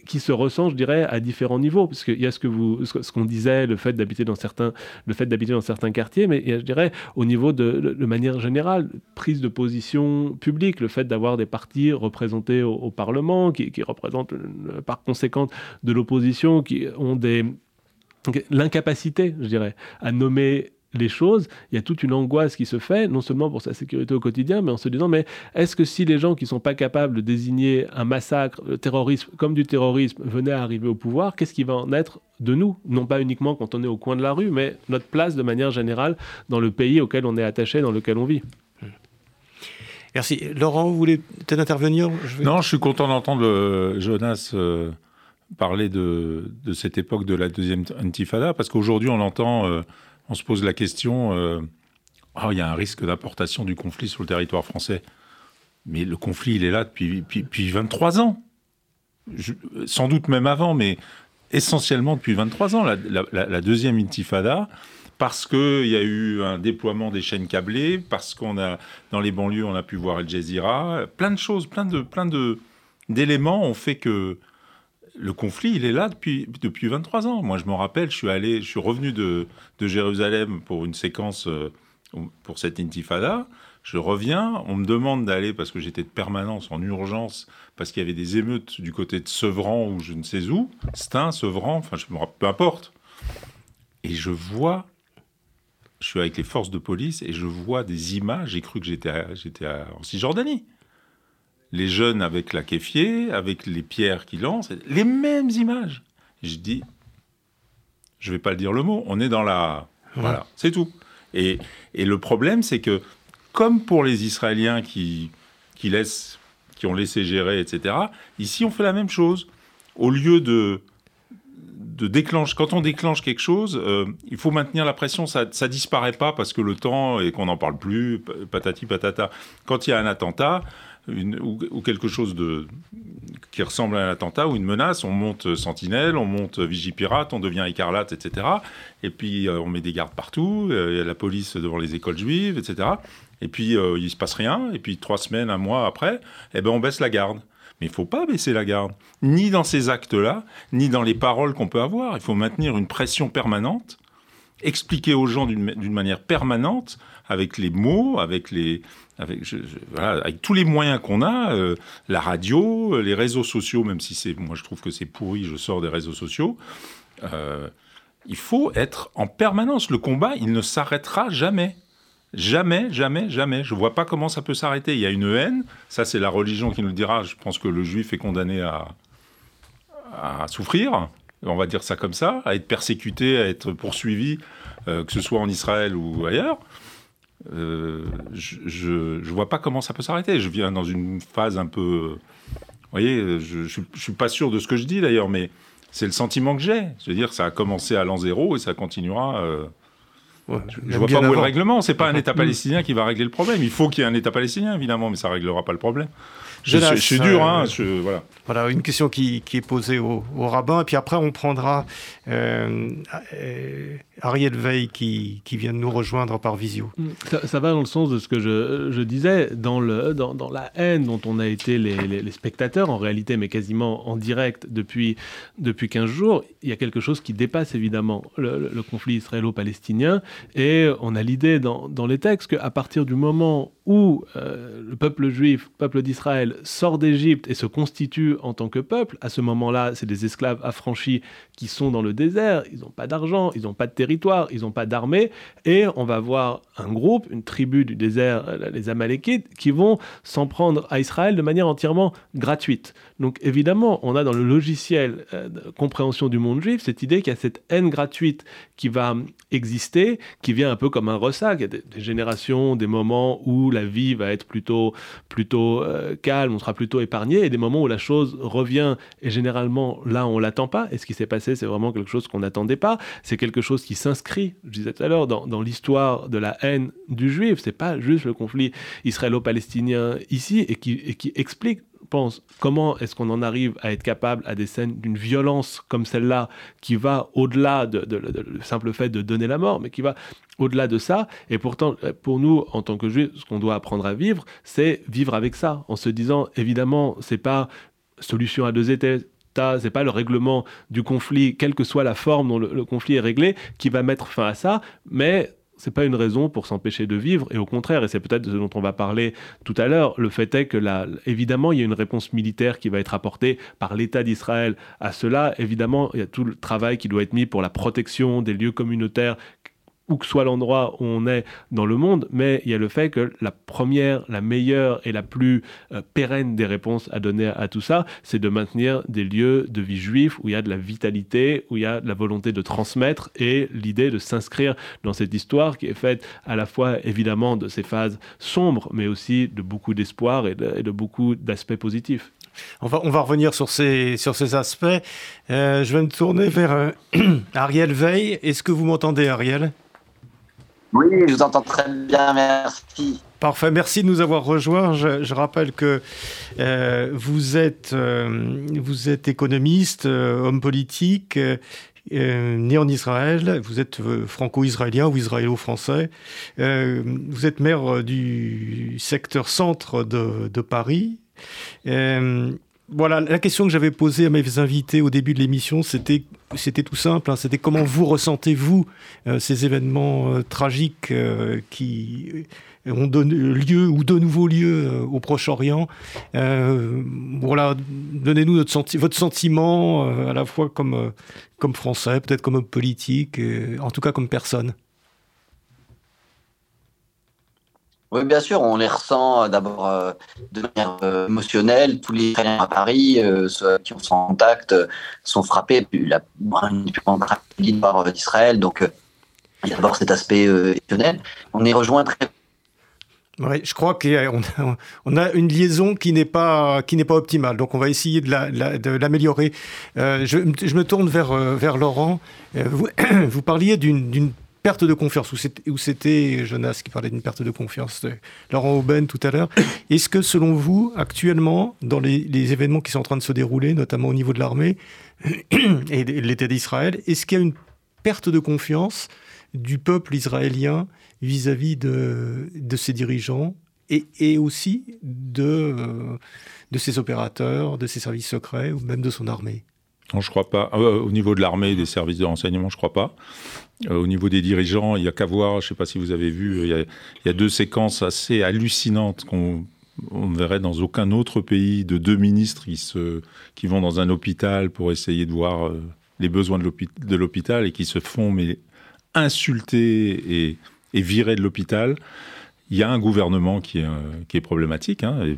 qui se ressent, je dirais, à différents niveaux, parce qu'il y a ce que vous, ce qu'on disait, le fait d'habiter dans certains, le fait d'habiter dans certains quartiers, mais je dirais, au niveau de, de, manière générale, prise de position publique, le fait d'avoir des partis représentés au, Parlement, qui, qui représentent par conséquent de l'opposition, qui ont des l'incapacité, je dirais, à nommer les choses, il y a toute une angoisse qui se fait, non seulement pour sa sécurité au quotidien, mais en se disant, mais est-ce que si les gens qui ne sont pas capables de désigner un massacre, le terrorisme, comme du terrorisme, venaient à arriver au pouvoir, qu'est-ce qui va en être de nous? Non pas uniquement quand on est au coin de la rue, mais notre place de manière générale dans le pays auquel on est attaché, dans lequel on vit. Merci. Laurent, vous voulez peut-être intervenir? Non, je suis content d'entendre euh, Jonas euh, parler de, cette époque de la deuxième intifada, parce qu'aujourd'hui, on l'entend... Euh, on se pose la question, oh, il y a un risque d'importation du conflit sur le territoire français. Mais le conflit, il est là depuis, depuis, 23 ans. sans doute même avant, mais essentiellement depuis 23 ans. La, deuxième intifada, parce qu'il y a eu un déploiement des chaînes câblées, parce qu'on a, dans les banlieues, on a pu voir Al Jazeera, plein de choses, plein de, plein d'éléments ont fait que le conflit, il est là depuis, depuis 23 ans. Moi, je me rappelle, je suis allé, je suis revenu de, Jérusalem pour une séquence euh, pour cette intifada. Je reviens, on me demande d'aller parce que j'étais de permanence en urgence parce qu'il y avait des émeutes du côté de Sevran ou je ne sais où, Stein, Sevran, enfin, je me rappelle, peu importe. Et je vois, je suis avec les forces de police et je vois des images. J'ai cru que j'étais, j'étais en Cisjordanie les jeunes avec la kéfier, avec les pierres qui lancent, les mêmes images. Je dis, je vais pas le dire le mot, on est dans la... Voilà, c'est tout. Et, le problème, c'est que, comme pour les Israéliens qui, qui, laissent, qui ont laissé gérer, etc., ici, on fait la même chose. Au lieu de, de déclencher, quand on déclenche quelque chose, euh, il faut maintenir la pression, ça ne disparaît pas parce que le temps et qu'on n'en parle plus, patati patata. Quand il y a un attentat, ou, quelque chose qui ressemble à un attentat ou une menace, on monte sentinelle, on monte vigipirate, on devient écarlate, etc. Et puis on met des gardes partout, a la police devant les écoles juives, etc. Et puis il il se passe rien, et puis trois semaines, un mois après, eh ben, on baisse la garde. Mais il ne faut pas baisser la garde, ni dans ces actes-là, ni dans les paroles qu'on peut avoir. Il faut maintenir une pression permanente, expliquer aux gens d'une manière permanente, avec les mots, avec, les, avec, tous les moyens qu'on a, euh, la radio, les réseaux sociaux, même si c'est, moi je trouve que c'est pourri, je sors des réseaux sociaux. Euh, il faut être en permanence. Le combat, il ne s'arrêtera jamais. Jamais, jamais, jamais. Je ne vois pas comment ça peut s'arrêter. Il y a une haine, ça c'est la religion qui nous le dira. Je pense que le juif est condamné à, souffrir, on va dire ça comme ça, à être persécuté, à être poursuivi, euh, que ce soit en Israël ou ailleurs. Euh, je ne vois pas comment ça peut s'arrêter. Je viens dans une phase un peu... Vous voyez, je ne suis pas sûr de ce que je dis d'ailleurs, mais c'est le sentiment que j'ai. Je veux dire, ça a commencé à l'an zéro et ça continuera... Euh, je ne vois pas où est le règlement. C'est pas un État palestinien qui va régler le problème. Il faut qu'il y ait un État palestinien, évidemment, mais ça réglera pas le problème. Je, suis dur, hein, euh, voilà. Voilà, une question qui, est posée au, rabbin, et puis après on prendra euh, euh, Ariel Veil qui, vient de nous rejoindre par visio. Mm, ça, va dans le sens de ce que je, disais, dans, le, dans, la haine dont on a été les, spectateurs, en réalité, mais quasiment en direct depuis, depuis 15 jours, il y a quelque chose qui dépasse évidemment le, conflit israélo-palestinien, et on a l'idée dans, dans les textes qu'à partir du moment où le peuple juif, peuple d'Israël, sort d'Égypte et se constitue en tant que peuple, à ce moment-là, c'est des esclaves affranchis qui sont dans le désert, ils n'ont pas d'argent, ils n'ont pas de territoire, ils n'ont pas d'armée, et on va voir un groupe, une tribu du désert, euh, les Amalékites, qui vont s'en prendre à Israël de manière entièrement gratuite. Donc évidemment, on a dans le logiciel euh, de compréhension du monde juif cette idée qu'il y a cette haine gratuite qui va exister, qui vient un peu comme un ressac. Il y a des, générations, des moments où la vie va être plutôt, plutôt euh, calme, on sera plutôt épargné, et des moments où la chose revient, et généralement là on l'attend pas. Et ce qui s'est passé, c'est vraiment quelque chose qu'on n'attendait pas. C'est quelque chose qui s'inscrit, je disais tout à l'heure, dans, l'histoire de la haine du juif. C'est pas juste le conflit israélo-palestinien ici, et qui explique pense comment est-ce qu'on en arrive à être capable à des scènes d'une violence comme celle-là qui va au-delà de, le simple fait de donner la mort, mais qui va au-delà de ça? Et pourtant, pour nous, en tant que juifs, ce qu'on doit apprendre à vivre, c'est vivre avec ça, en se disant, évidemment, c'est pas solution à deux États, c'est pas le règlement du conflit, quelle que soit la forme dont le, conflit est réglé, qui va mettre fin à ça, mais c'est pas une raison pour s'empêcher de vivre, et au contraire, et c'est peut-être ce dont on va parler tout à l'heure, le fait est que là, évidemment, il y a une réponse militaire qui va être apportée par l'État d'Israël à cela. Évidemment, il y a tout le travail qui doit être mis pour la protection des lieux communautaires où que soit l'endroit où on est dans le monde, mais il y a le fait que la première, la meilleure et la plus euh, pérenne des réponses à donner à, tout ça, c'est de maintenir des lieux de vie juifs où il y a de la vitalité, où il y a de la volonté de transmettre et l'idée de s'inscrire dans cette histoire qui est faite à la fois évidemment de ces phases sombres, mais aussi de beaucoup d'espoir et, de, beaucoup d'aspects positifs. On va, on va revenir sur ces, sur ces aspects. Euh, je vais me tourner vers euh, Ariel Veil. Est-ce que vous m'entendez, Ariel? Oui, je vous entends très bien, merci. Parfait, merci de nous avoir rejoints. Je, rappelle que euh, vous, êtes, euh, vous êtes économiste, euh, homme politique, né en Israël, vous êtes franco-israélien ou israélo-français, vous êtes maire du secteur centre de, de Paris. Voilà, la question que j'avais posée à mes invités au début de l'émission, c'était, c'était tout simple. Hein. c'était comment vous ressentez-vous euh, ces événements euh, tragiques euh, qui ont donné lieu ou de nouveau lieu au Proche-Orient? voilà, donnez-nous votre sentiment à la fois comme, comme Français, peut-être comme politique, en tout cas comme personne. Oui, bien sûr, on les ressent euh, d'abord euh, de manière euh, émotionnelle. Tous les Israéliens à Paris, ceux qui sont en contact, sont frappés la plus tragédie d'Israël. Donc, il y a d'abord cet aspect émotionnel. On est rejoint très oui, je crois qu'on a, on a une liaison qui n'est pas qui n'est pas optimale, donc on va essayer de, l'améliorer. je, je, me tourne vers vers Laurent. Vous, vous parliez d'une perte de confiance, où c'était Jonas qui parlait d'une perte de confiance, Laurent Aubin tout à l'heure. Est-ce que selon vous, actuellement, dans les, événements qui sont en train de se dérouler, notamment au niveau de l'armée et de l'État d'Israël, est-ce qu'il y a une perte de confiance du peuple israélien vis-à-vis de, ses dirigeants et, aussi de, euh, de ses opérateurs, de ses services secrets ou même de son armée? Non, je crois pas. Euh, au niveau de l'armée et des services de renseignement, je crois pas. Euh, au niveau des dirigeants, il y a qu'à voir, je ne sais pas si vous avez vu, il y a, deux séquences assez hallucinantes qu'on ne verrait dans aucun autre pays de deux ministres qui, vont dans un hôpital pour essayer de voir les besoins de l'hôpital et qui se font mais insulter et, et virer de l'hôpital. Il y a un gouvernement qui est, euh, problématique. Hein,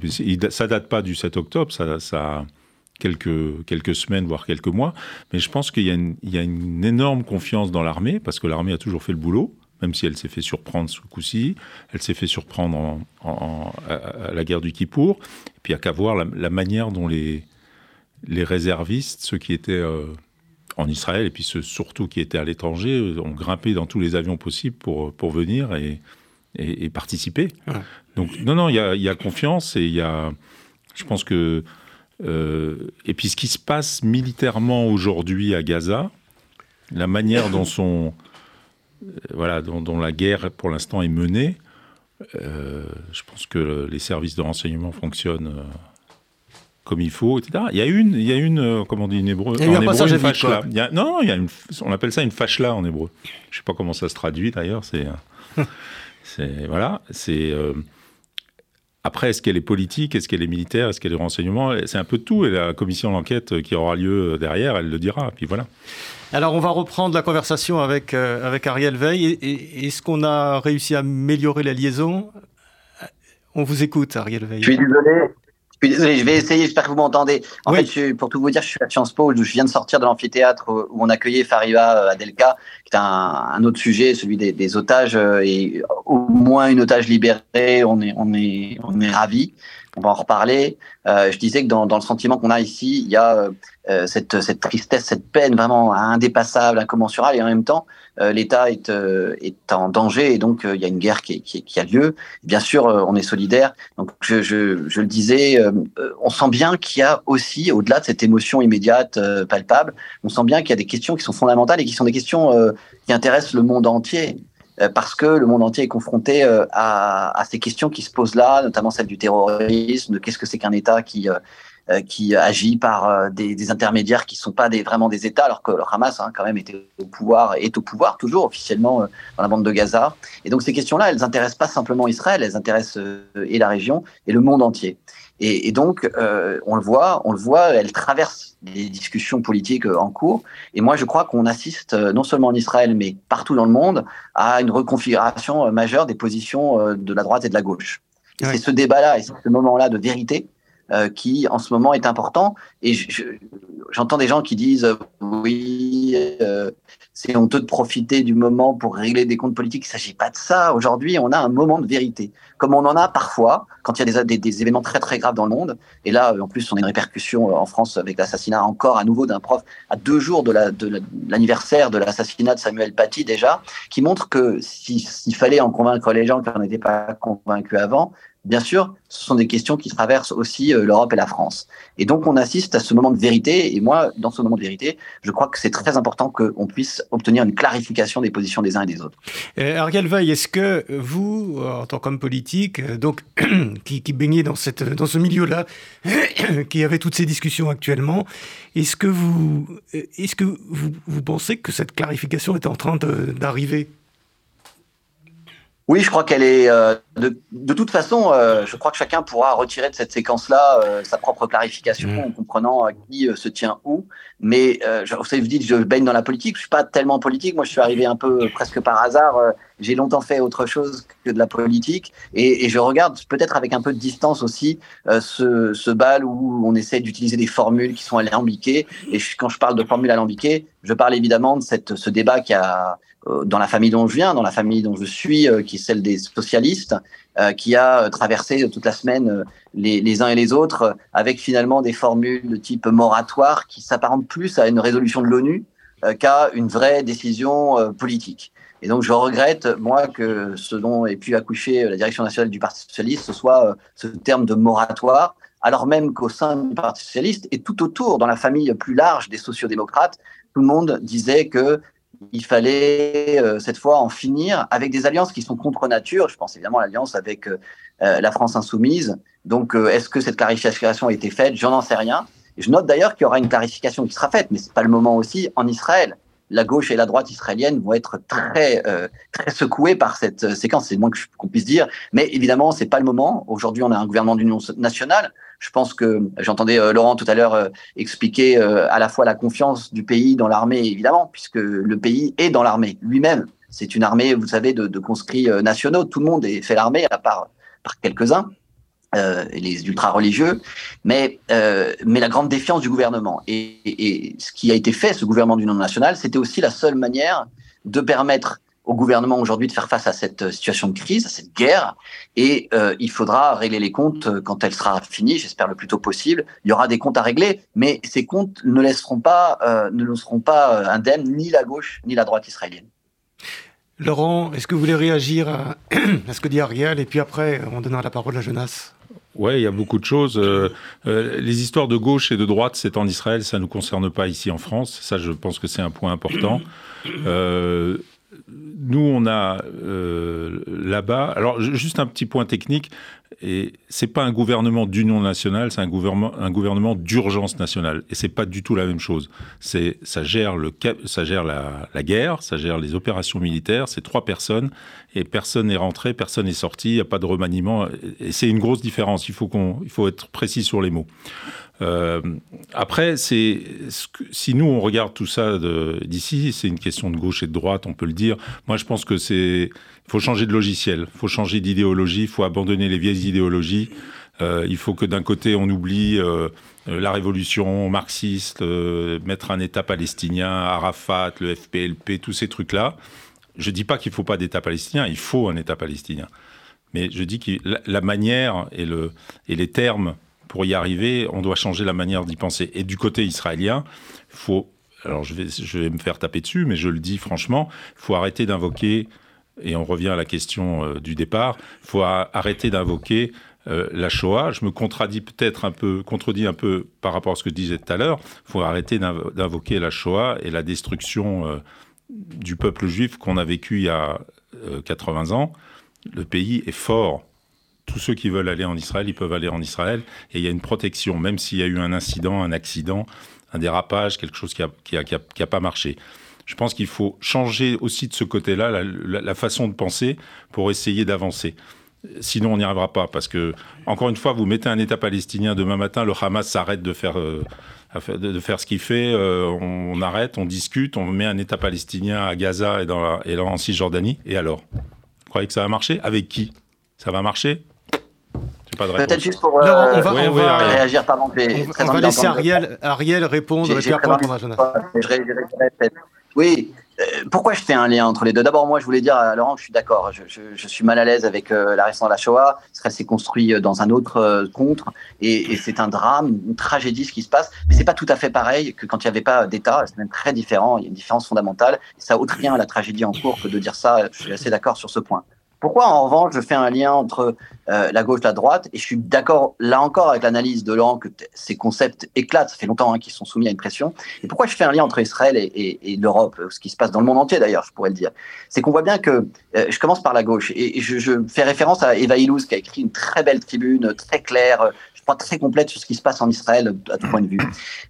ça date pas du 7 octobre, ça, quelques, quelques semaines, voire quelques mois. Mais je pense qu'il y, y, a une énorme confiance dans l'armée, parce que l'armée a toujours fait le boulot, même si elle s'est fait surprendre ce coup-ci. Elle s'est fait surprendre en, à, la guerre du Kippour. Et puis il n'y a qu'à voir la, manière dont les, les réservistes, ceux qui étaient... Euh, en Israël, et puis ceux surtout qui étaient à l'étranger, ont grimpé dans tous les avions possibles pour, pour venir et, et, participer. Donc, non, non, il y a, confiance et il y a. Je pense que. Euh, et puis, ce qui se passe militairement aujourd'hui à Gaza, la manière dont son. Euh, voilà, dont, la guerre pour l'instant est menée, euh, je pense que les services de renseignement fonctionnent comme il faut, etc. Il y a une, il y a une, comment on dit en hébreu, il y a en hébreu, une fashla. non, il y a une, on appelle ça une fashla en hébreu. Je sais pas comment ça se traduit d'ailleurs. C'est c'est voilà, c'est euh, après, est-ce qu'elle est politique, est-ce qu'elle est militaire, est-ce qu'elle est renseignement? C'est un peu de tout. Et la commission d'enquête qui aura lieu derrière, elle le dira. Puis voilà. Alors, on va reprendre la conversation avec, euh, avec Ariel Veil. Est-ce qu'on a réussi à améliorer la liaison? On vous écoute, Ariel Veil. Je suis désolé je vais essayer, j'espère que vous m'entendez. En fait, pour tout vous dire, je suis à Sciences Po, je viens de sortir de l'amphithéâtre où on accueillait Fariba euh, Adelka, qui est un, autre sujet, celui des, otages, euh, et au moins une otage libérée, on est, on est, on est ravis. On va en reparler. Euh, je disais que dans, dans le sentiment qu'on a ici, il y a cette, cette tristesse, cette peine vraiment indépassable, incommensurable, et en même temps, euh, l'État est, euh, est en danger et donc euh, il y a une guerre qui, qui, a lieu. Bien sûr, on est solidaire. Donc je, je, le disais, on sent bien qu'il y a aussi, au-delà de cette émotion immédiate, palpable, on sent bien qu'il y a des questions qui sont fondamentales et qui sont des questions qui intéressent le monde entier parce que le monde entier est confronté à, à, ces questions qui se posent là, notamment celle du terrorisme, de qu'est-ce que c'est qu'un État qui euh, qui agit par euh, des, des, intermédiaires qui sont pas des, vraiment des États, alors que le Hamas hein, quand même était au pouvoir, est au pouvoir toujours officiellement euh, dans la bande de Gaza. Et donc ces questions-là, elles intéressent pas simplement Israël, elles intéressent et la région et le monde entier. Et, et donc euh, on le voit, on le voit, elles traversent les discussions politiques en cours. Et moi, je crois qu'on assiste non seulement en Israël, mais partout dans le monde, à une reconfiguration majeure des positions de la droite et de la gauche. C'est ce débat-là et ce moment-là de vérité euh, qui en ce moment est important. Et j'entends des gens qui disent euh, oui, euh, c'est honteux de profiter du moment pour régler des comptes politiques. Il ne s'agit pas de ça. Aujourd'hui, on a un moment de vérité, comme on en a parfois quand il y a des, des, événements très très graves dans le monde. Et là, en plus, on a une répercussion en France avec l'assassinat encore à nouveau d'un prof à deux jours de l'anniversaire de l'assassinat de, Samuel Paty déjà, qui montre que s'il fallait en convaincre les gens qui n'en étaient pas convaincus avant, bien sûr, ce sont des questions qui traversent aussi euh, l'Europe et la France. Et donc, on assiste à ce moment de vérité. Et moi, dans ce moment de vérité, je crois que c'est très important qu'on puisse obtenir une clarification des positions des uns et des autres. Euh, Ariel Veil, est-ce que vous, en tant qu'homme politique, euh, donc qui, qui baignez dans, ce milieu-là, qui avait toutes ces discussions actuellement, est-ce que vous, est-ce que vous, vous pensez que cette clarification est en train d'arriver? Oui, je crois qu'elle est. Euh, de, de, toute façon, euh, je crois que chacun pourra retirer de cette séquence-là euh, sa propre clarification mmh. en comprenant qui se tient où. Mais je, vous dites, je baigne dans la politique. Je suis pas tellement politique. Moi, je suis arrivé un peu presque par hasard. J'ai longtemps fait autre chose que de la politique, et, et je regarde peut-être avec un peu de distance aussi ce, ce bal où on essaie d'utiliser des formules qui sont alambiquées. Et quand je parle de formules alambiquées, je parle évidemment de cette, ce débat qui a euh, dans la famille dont je viens, dans la famille dont je suis, euh, qui est celle des socialistes, euh, qui a traversé toute la semaine les, les, uns et les autres, avec finalement des formules de type moratoire qui s'apparentent plus à une résolution de l'ONU qu'à une vraie décision politique. Et donc, je regrette, moi, que ce dont ait pu accoucher la direction nationale du Parti socialiste, ce soit ce terme de moratoire, alors même qu'au sein du Parti socialiste et tout autour, dans la famille plus large des sociodémocrates, tout le monde disait que il fallait euh, cette fois en finir avec des alliances qui sont contre nature. Je pense évidemment à l'alliance avec euh, euh, la France insoumise. Donc, est-ce que cette clarification a été faite? J'en sais rien. je note d'ailleurs qu'il y aura une clarification qui sera faite, mais c'est pas le moment aussi en Israël la gauche et la droite israélienne vont être très euh, très secouées par cette euh, séquence. C'est le moins qu'on puisse dire. Mais évidemment, c'est pas le moment. Aujourd'hui, on a un gouvernement d'union nationale. Je pense que j'entendais euh, Laurent tout à l'heure expliquer à la fois la confiance du pays dans l'armée, évidemment, puisque le pays est dans l'armée lui-même. C'est une armée, vous savez, de, conscrits nationaux. Tout le monde est fait l'armée, à part par quelques-uns euh, les ultra-religieux, mais, euh, mais la grande défiance du gouvernement. Et, et, ce qui a été fait, ce gouvernement d'union nationale, c'était aussi la seule manière de permettre au gouvernement aujourd'hui de faire face à cette situation de crise, à cette guerre, et euh, il faudra régler les comptes quand elle sera finie, j'espère le plus tôt possible. Il y aura des comptes à régler, mais ces comptes ne laisseront pas, euh, ne laisseront pas euh, indemnes ni la gauche ni la droite israélienne. Laurent, est-ce que vous voulez réagir à, à ce que dit Ariel, et puis après, on donnera la parole à Jonas? Ouais, il y a beaucoup de choses. Euh, euh, les histoires de gauche et de droite, c'est en Israël, ça ne nous concerne pas ici en France. Ça, je pense que c'est un point important. Euh, nous, on a euh, là-bas. Alors, juste un petit point technique. Et c'est pas un gouvernement d'union nationale, c'est un gouvernement, un gouvernement d'urgence nationale. Et c'est pas du tout la même chose. C'est, ça gère le, ça gère la, la, guerre, ça gère les opérations militaires. C'est trois personnes et personne n'est rentré, personne n'est sorti. Il n'y a pas de remaniement. Et c'est une grosse différence. Il faut qu'on, il faut être précis sur les mots. Euh, après, c'est si nous on regarde tout ça d'ici, c'est une question de gauche et de droite, on peut le dire. Moi, je pense que c'est faut changer de logiciel, faut changer d'idéologie, faut abandonner les vieilles idéologies. Euh, il faut que d'un côté on oublie euh, la révolution marxiste, mettre un État palestinien, Arafat, le FPLP, tous ces trucs-là. Je dis pas qu'il faut pas d'État palestinien, il faut un État palestinien. Mais je dis que la, la manière et, le, et les termes pour y arriver, on doit changer la manière d'y penser. Et du côté israélien, faut, alors je vais, me faire taper dessus, mais je le dis franchement, faut arrêter d'invoquer, et on revient à la question euh, du départ, faut arrêter d'invoquer euh, la Shoah. Je me contredis peut-être un peu, contredis un peu par rapport à ce que je disais tout à l'heure. Faut arrêter d'invoquer la Shoah et la destruction euh, du peuple juif qu'on a vécu il y a 80 ans. Le pays est fort tous ceux qui veulent aller en Israël, ils peuvent aller en Israël. Et il y a une protection, même s'il y a eu un incident, un accident, un dérapage, quelque chose qui n'a a, pas marché. Je pense qu'il faut changer aussi de ce côté-là la, façon de penser pour essayer d'avancer. Sinon, on n'y arrivera pas. Parce que, encore une fois, vous mettez un État palestinien demain matin, le Hamas s'arrête de faire, euh, de faire ce qu'il fait, euh, on, on, arrête, on discute, on met un État palestinien à Gaza et, dans la, et en Cisjordanie. Et alors? Vous croyez que ça va marcher? Avec qui? Ça va marcher? Peut-être juste pour euh, on va, on va réagir, pardon. On, va laisser Ariel, Ariel répondre et puis après on Jonas. Oui, euh, pourquoi je fais un lien entre les deux? D'abord, moi, je voulais dire à Laurent que je suis d'accord. Je, je, je, suis mal à l'aise avec euh, la récente de la Shoah. Israël s'est construit dans un autre euh, contre, et, et c'est un drame, une tragédie ce qui se passe. Mais c'est pas tout à fait pareil que quand il n'y avait pas d'État. C'est même très différent. Il y a une différence fondamentale. Et ça ôte rien à la tragédie en cours que de dire ça. Je suis assez d'accord sur ce point. Pourquoi, en revanche, je fais un lien entre euh, la gauche et la droite? Et je suis d'accord, là encore, avec l'analyse de Laurent, que ces concepts éclatent. Ça fait longtemps hein, qu'ils sont soumis à une pression. Et pourquoi je fais un lien entre Israël et, l'Europe Ce qui se passe dans le monde entier, d'ailleurs, je pourrais le dire? C'est qu'on voit bien que euh, je commence par la gauche. Et, je, fais référence à Eva Illouz, qui a écrit une très belle tribune, très claire, je crois très complète sur ce qui se passe en Israël, à tout point de vue.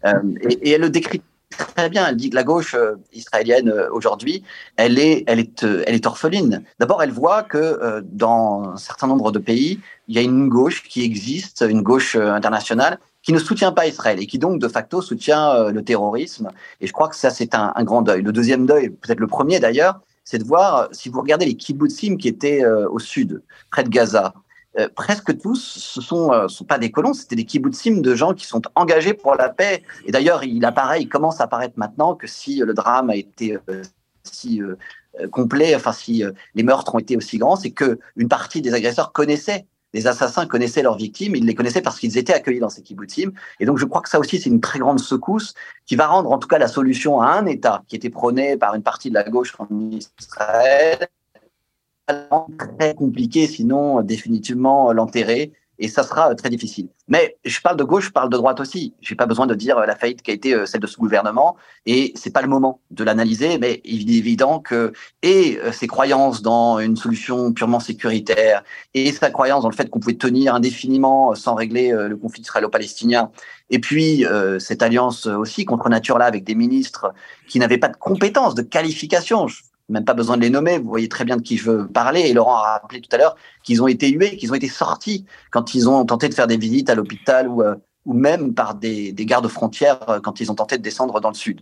Euh, et elle le décrit très bien. Elle dit que la gauche euh, israélienne euh, aujourd'hui, elle est, elle est, euh, elle est orpheline. D'abord, elle voit que dans un certain nombre de pays, il y a une gauche qui existe, une gauche internationale qui ne soutient pas Israël et qui donc de facto soutient le terrorisme. Et je crois que ça, c'est un, grand deuil. Le deuxième deuil, peut-être le premier d'ailleurs, c'est de voir si vous regardez les kibbutzim qui étaient au sud, près de Gaza, euh, presque tous, ce sont, euh, sont pas des colons, c'était des kibbutzim de gens qui sont engagés pour la paix. Et d'ailleurs, il apparaît, il commence à apparaître maintenant que si le drame a été euh, si complet, enfin si les meurtres ont été aussi grands, c'est que une partie des agresseurs connaissaient les assassins connaissaient leurs victimes, ils les connaissaient parce qu'ils étaient accueillis dans ces kibbutzim. Et donc je crois que ça aussi c'est une très grande secousse qui va rendre en tout cas la solution à un État qui était prôné par une partie de la gauche en Israël très compliqué, sinon définitivement l'enterrer et ça sera euh, très difficile. Mais je parle de gauche, je parle de droite aussi. J'ai pas besoin de dire euh, la faillite qui a été euh, celle de ce gouvernement et c'est pas le moment de l'analyser, mais il est évident que et ses croyances dans une solution purement sécuritaire et sa croyance dans le fait qu'on pouvait tenir indéfiniment sans régler le conflit israélo-palestinien et puis cette alliance aussi contre nature là avec des ministres qui n'avaient pas de compétences, de qualifications même pas besoin de les nommer, vous voyez très bien de qui je veux parler. Et Laurent a rappelé tout à l'heure qu'ils ont été hués, qu'ils ont été sortis quand ils ont tenté de faire des visites à l'hôpital ou, euh, même par des, des gardes frontières euh, quand ils ont tenté de descendre dans le sud.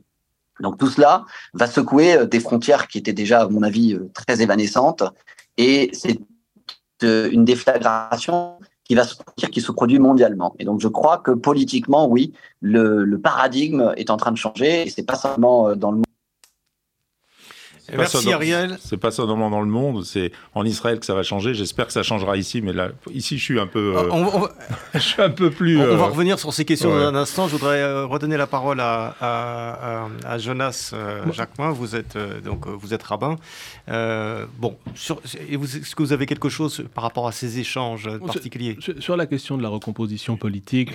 Donc tout cela va secouer euh, des frontières qui étaient déjà, à mon avis, très évanescentes. Et c'est une déflagration qui va se produire, qui se produit mondialement. Et donc je crois que politiquement, oui, le, le paradigme est en train de changer. Et c'est pas seulement dans le monde Merci Ariel. C'est pas seulement dans le monde, c'est en Israël que ça va changer. J'espère que ça changera ici, mais là, ici, je suis un peu, euh, on, je suis un peu plus. On, va euh, revenir sur ces questions dans un instant. Je voudrais euh, redonner la parole à, à, à Jonas Jacquemin. Vous êtes donc vous êtes rabbin. bon, est-ce que vous avez quelque chose par rapport à ces échanges particuliers? sur, la question de la recomposition politique,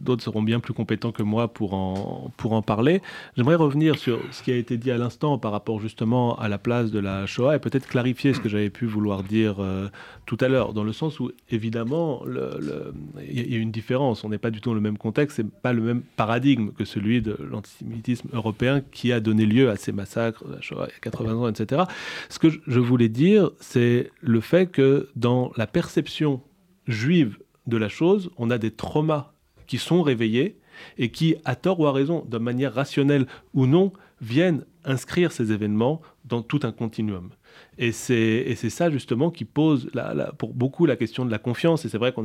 d'autres seront bien plus compétents que moi pour en pour en parler. J'aimerais revenir sur ce qui a été dit à l'instant par rapport justement à la place de la Shoah et peut-être clarifier ce que j'avais pu vouloir dire euh, tout à l'heure, dans le sens où évidemment il y a une différence. On n'est pas du tout dans le même contexte, c'est pas le même paradigme que celui de l'antisémitisme européen qui a donné lieu à ces massacres, la Shoah il y a 80 ans, etc. Ce que je voulais dire, c'est le fait que dans la perception juive de la chose, on a des traumas qui sont réveillés et qui, à tort ou à raison, de manière rationnelle ou non, viennent inscrire ces événements dans tout un continuum. Et c'est ça justement qui pose pour beaucoup la question de la confiance. Et c'est vrai qu'on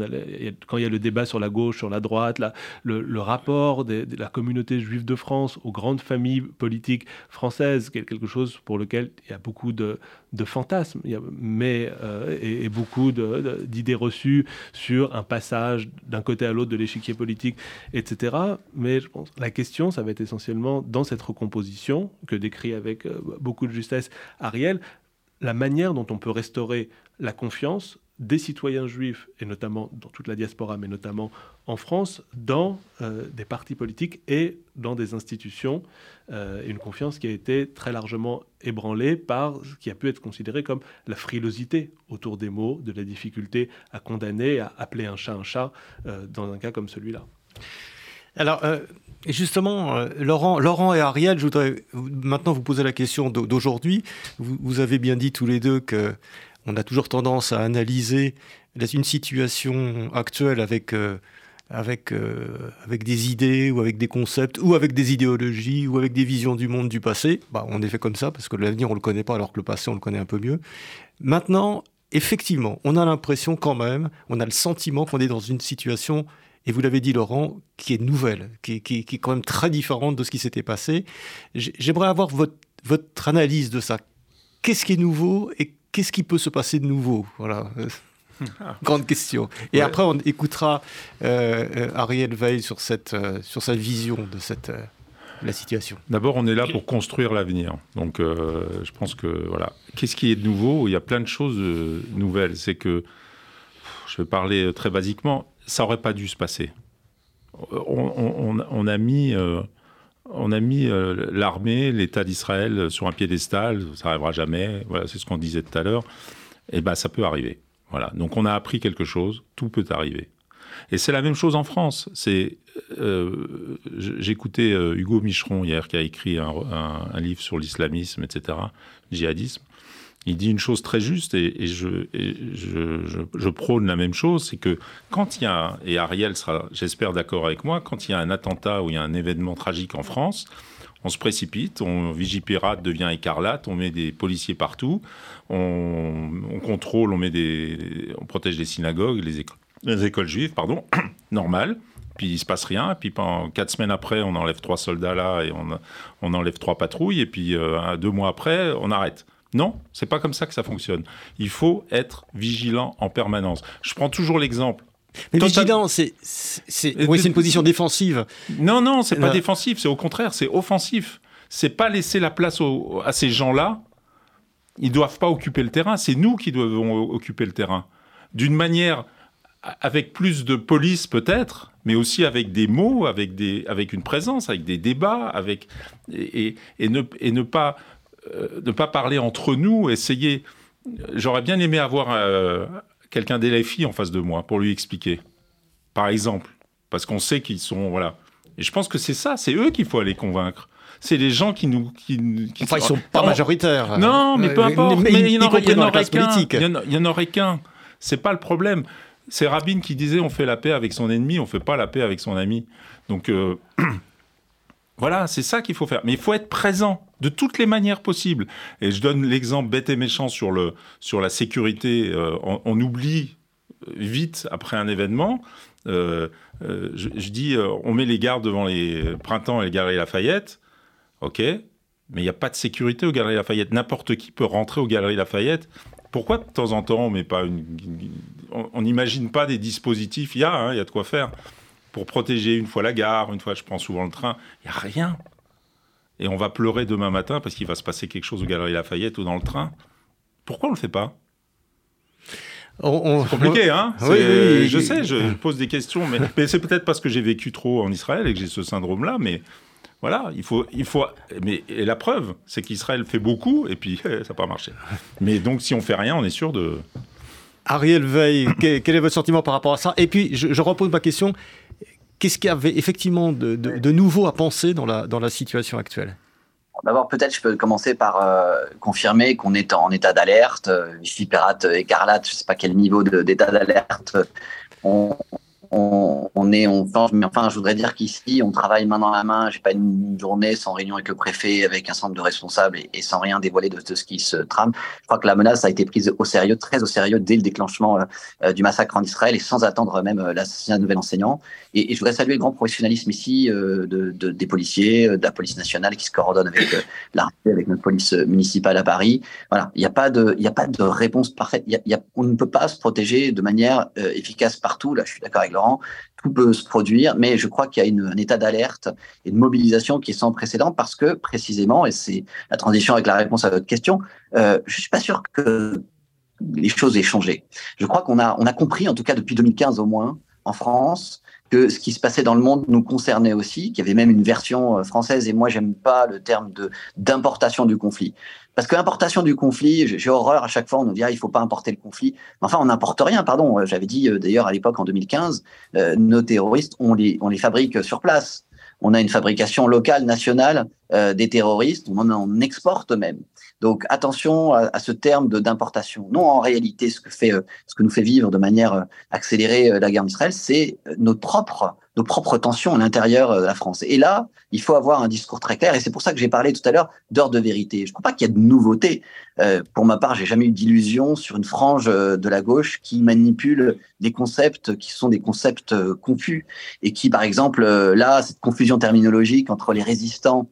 quand il y a le débat sur la gauche, sur la droite, le, rapport de la communauté juive de France aux grandes familles politiques françaises, quelque chose pour lequel il y a beaucoup de, fantasmes, mais euh, et, beaucoup d'idées reçues sur un passage d'un côté à l'autre de l'échiquier politique, etc. Mais la question, ça va être essentiellement dans cette recomposition que décrit avec euh, beaucoup de justesse Ariel, la manière dont on peut restaurer la confiance des citoyens juifs, et notamment dans toute la diaspora, mais notamment en France, dans euh, des partis politiques et dans des institutions. Euh, une confiance qui a été très largement ébranlée par ce qui a pu être considéré comme la frilosité autour des mots, de la difficulté à condamner, à appeler un chat un chat, euh, dans un cas comme celui-là. Alors, et justement, euh, Laurent, Laurent et Ariel, je voudrais maintenant vous poser la question d'aujourd'hui. Vous, avez bien dit tous les deux que on a toujours tendance à analyser une situation actuelle avec, euh, euh, avec des idées ou avec des concepts ou avec des idéologies ou avec des visions du monde du passé. Bah, on est fait comme ça parce que l'avenir, on ne le connaît pas alors que le passé, on le connaît un peu mieux. Maintenant, effectivement, on a l'impression quand même, on a le sentiment qu'on est dans une situation et vous l'avez dit Laurent, qui est nouvelle, qui, est quand même très différente de ce qui s'était passé. J'aimerais avoir votre, votre analyse de ça. Qu'est-ce qui est nouveau et qu'est-ce qui peut se passer de nouveau? Voilà. Grande question. Et après, on écoutera euh, euh, Ariel Veil sur, cette, euh, sur sa vision de cette, la situation. D'abord, on est là pour construire l'avenir. Donc, je pense que, voilà. Qu'est-ce qui est de nouveau? Il y a plein de choses nouvelles. C'est que, je vais parler très basiquement, ça aurait pas dû se passer. On, a mis, on a mis euh, euh, l'armée, l'État d'Israël sur un piédestal. Ça n'arrivera jamais. Voilà, c'est ce qu'on disait tout à l'heure. Et eh ben, ça peut arriver. Voilà. Donc, on a appris quelque chose. Tout peut arriver. Et c'est la même chose en France. C'est, euh, j'écoutais Hugo Micheron hier qui a écrit un, un livre sur l'islamisme, etc., djihadisme il dit une chose très juste et, je, prône la même chose, c'est que quand il y a, et Ariel sera, j'espère, d'accord avec moi, quand il y a un attentat ou il y a un événement tragique en France, on se précipite, on Vigipirate devient écarlate, on met des policiers partout, on, contrôle, on met des, on protège les synagogues, les écoles, les écoles juives, pardon, normal. Puis il se passe rien. Puis pendant quatre semaines après, on enlève trois soldats là et on, on enlève trois patrouilles. Et puis euh, deux mois après, on arrête Non, c'est pas comme ça que ça fonctionne. Il faut être vigilant en permanence. Je prends toujours l'exemple. Mais vigilant, c'est oui, une position défensive. Non, non, c'est pas défensif, c'est au contraire, c'est offensif. C'est pas laisser la place à ces gens-là. Ils doivent pas occuper le terrain, c'est nous qui devons occuper le terrain. D'une manière avec plus de police peut-être, mais aussi avec des mots, avec, des, avec une présence, avec des débats, avec, et, et, ne, et ne, pas, euh, ne pas parler entre nous, essayer. J'aurais bien aimé avoir euh, quelqu'un d'LFI en face de moi pour lui expliquer, par exemple, parce qu'on sait qu'ils sont. Voilà. Et je pense que c'est ça, c'est eux qu'il faut aller convaincre c'est les gens qui nous. Qui, enfin, ils sont pas majoritaires. Non, mais peu importe. Mais, il n'y en, aurait qu'un. Il y en aurait qu'un. C'est pas le problème c'est Rabin qui disait on fait la paix avec son ennemi, on fait pas la paix avec son ami. Donc euh, voilà, c'est ça qu'il faut faire. Mais il faut être présent de toutes les manières possibles. Et je donne l'exemple bête et méchant sur, le, sur la sécurité. Euh, on, oublie vite après un événement. Euh, je, dis, on met les gardes devant les printemps et les galeries Lafayette. OK, mais il n'y a pas de sécurité aux Galeries Lafayette. N'importe qui peut rentrer aux Galeries Lafayette pourquoi de temps en temps on pas une, on n'imagine pas des dispositifs? Il y a, hein, il y a de quoi faire pour protéger une fois la gare, une fois je prends souvent le train. Il y a rien. Et on va pleurer demain matin parce qu'il va se passer quelque chose aux Galeries Lafayette ou dans le train. Pourquoi on le fait pas? C'est compliqué, hein? Oui, Je sais, je pose des questions, mais, mais c'est peut-être parce que j'ai vécu trop en Israël et que j'ai ce syndrome-là, mais voilà, il faut, il faut. Mais et la preuve, c'est qu'Israël fait beaucoup et puis ça n'a pas marché. Mais donc, si on fait rien, on est sûr de. Ariel Veil, quel, est votre sentiment par rapport à ça? Et puis, je, repose ma question. Qu'est-ce qu'il y avait effectivement de, nouveau à penser dans la, dans la situation actuelle? D'abord, peut-être je peux commencer par euh, confirmer qu'on est en état d'alerte. Euh, Pirate écarlate, je ne sais pas quel niveau d'état d'alerte on, on, est, on mais enfin, je voudrais dire qu'ici, on travaille main dans la main. J'ai pas une journée sans réunion avec le préfet, avec un centre de responsables et, sans rien dévoiler de, ce qui se trame. Je crois que la menace a été prise au sérieux, très au sérieux, dès le déclenchement euh, euh, du massacre en Israël et sans attendre même euh, l'assassinat d'un nouvel enseignant. Et, je voudrais saluer le grand professionnalisme ici de, des policiers, de la police nationale qui se coordonne avec l'armée, avec notre police municipale à Paris. Voilà, il n'y a pas de, il a pas de réponse parfaite. Y y a, on ne peut pas se protéger de manière efficace partout. Là, je suis d'accord avec Laurent peut se produire, mais je crois qu'il y a un état d'alerte et de mobilisation qui est sans précédent parce que précisément, et c'est la transition avec la réponse à votre question, euh, je suis pas sûr que les choses aient changé. Je crois qu'on a, on a compris, en tout cas depuis 2015 au moins, en France, que ce qui se passait dans le monde nous concernait aussi, qu'il y avait même une version euh, française, et moi j'aime pas le terme de d'importation du conflit. Parce que l'importation du conflit, j'ai horreur à chaque fois, on nous dit ah, il faut pas importer le conflit. Enfin, on n'importe rien, pardon. Euh, j'avais dit euh, d'ailleurs à l'époque en 2015, nos terroristes, on les, on les fabrique sur place. On a une fabrication locale, nationale des terroristes, on en exporte même. Donc attention à, ce terme d'importation. Non, en réalité, ce que fait, euh, ce que nous fait vivre de manière euh, accélérée euh, la guerre d'Israël, c'est nos propres, nos propres tensions à l'intérieur de la France. Et là, il faut avoir un discours très clair. Et c'est pour ça que j'ai parlé tout à l'heure d'heure de vérité. Je ne crois pas qu'il y ait de nouveauté. pour ma part, j'ai jamais eu d'illusion sur une frange de la gauche qui manipule des concepts qui sont des concepts confus et qui, par exemple, là, cette confusion terminologique entre les résistants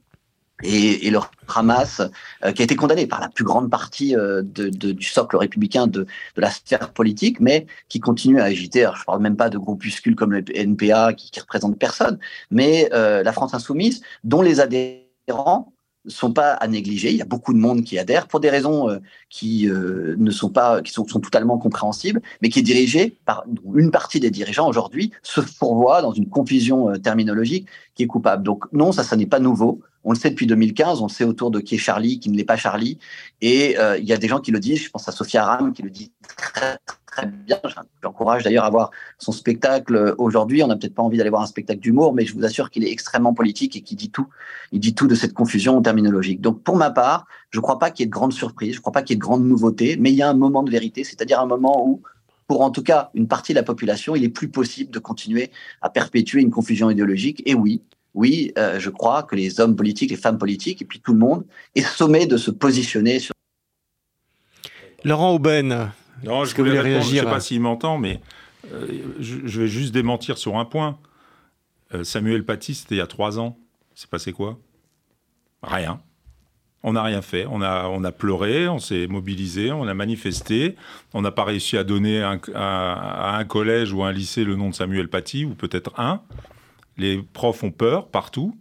et, et, le Hamas, euh, qui a été condamné par la plus grande partie euh, de, de, du socle républicain de, de, la sphère politique, mais qui continue à agiter. Alors, je parle même pas de groupuscules comme le NPA qui, qui représentent personne, mais euh, la France insoumise, dont les adhérents sont pas à négliger. Il y a beaucoup de monde qui adhère pour des raisons euh, qui euh, ne sont pas, qui sont, sont, totalement compréhensibles, mais qui est dirigée par une partie des dirigeants aujourd'hui se fourvoie dans une confusion euh, terminologique qui est coupable. Donc non, ça, ça n'est pas nouveau. On le sait depuis 2015, on sait autour de qui est Charlie, qui ne l'est pas Charlie, et il y a des gens qui le disent. Je pense à Sophia Ram qui le dit très, très bien. J'encourage d'ailleurs à voir son spectacle aujourd'hui. On n'a peut-être pas envie d'aller voir un spectacle d'humour, mais je vous assure qu'il est extrêmement politique et qu'il dit tout. Il dit tout de cette confusion terminologique. Donc, pour ma part, je ne crois pas qu'il y ait de grandes surprises, je ne crois pas qu'il y ait de grandes nouveautés, mais il y a un moment de vérité, c'est-à-dire un moment où pour en tout cas une partie de la population, il est plus possible de continuer à perpétuer une confusion idéologique. Et oui, oui, euh, je crois que les hommes politiques, les femmes politiques, et puis tout le monde est sommé de se positionner sur. Laurent Aubaine, non, je voulais répondre, je ne sais pas s'il m'entend, mais euh, je, vais juste démentir sur un point. Euh, Samuel Paty, c'était il y a trois ans. C'est passé quoi? Rien. On n'a rien fait. On a, on a pleuré, on s'est mobilisé, on a manifesté. On n'a pas réussi à donner à un collège ou à un lycée le nom de Samuel Paty, ou peut-être un. Les profs ont peur partout.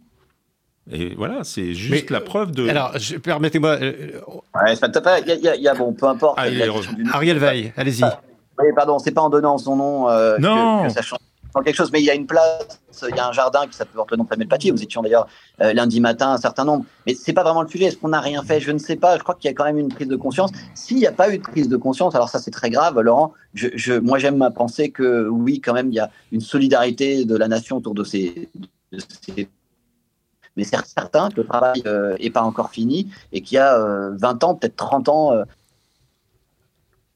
Et voilà, c'est juste la preuve de. Alors, permettez-moi. Ouais, il y, a, bon, peu importe. Ah, Ariel Veil, allez-y. oui, pardon, c'est pas en donnant son nom euh, Que, ça change quelque chose, mais il y a une place, il y a un jardin qui s'appelle le nom de Samuel Paty. Nous étions d'ailleurs euh, lundi matin un certain nombre, mais c'est pas vraiment le sujet. Est-ce qu'on n'a rien fait? Je ne sais pas. Je crois qu'il y a quand même une prise de conscience. S'il n'y a pas eu de prise de conscience, alors ça c'est très grave, Laurent. Je, moi j'aime à penser que oui, quand même, il y a une solidarité de la nation autour de ces, mais c'est certain que le travail n'est euh, pas encore fini et qu'il y a 20 euh, ans, peut-être 30 ans.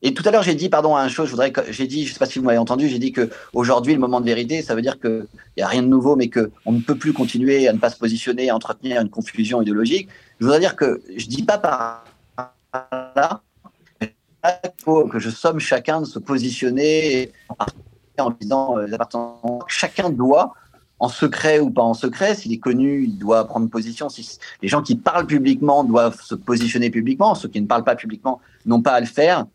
Euh. Et tout à l'heure, j'ai dit, pardon, un chose, je voudrais, j'ai dit, je sais pas si vous m'avez entendu, j'ai dit que aujourd'hui, le moment de vérité, ça veut dire qu'il n'y a rien de nouveau, mais qu'on ne peut plus continuer à ne pas se positionner, à entretenir une confusion idéologique. Je voudrais dire que je dis pas par là que je somme chacun de se positionner en disant chacun doit en secret ou pas en secret. S'il est connu, il doit prendre position. Si les gens qui parlent publiquement doivent se positionner publiquement. Ceux qui ne parlent pas publiquement n'ont pas à le faire.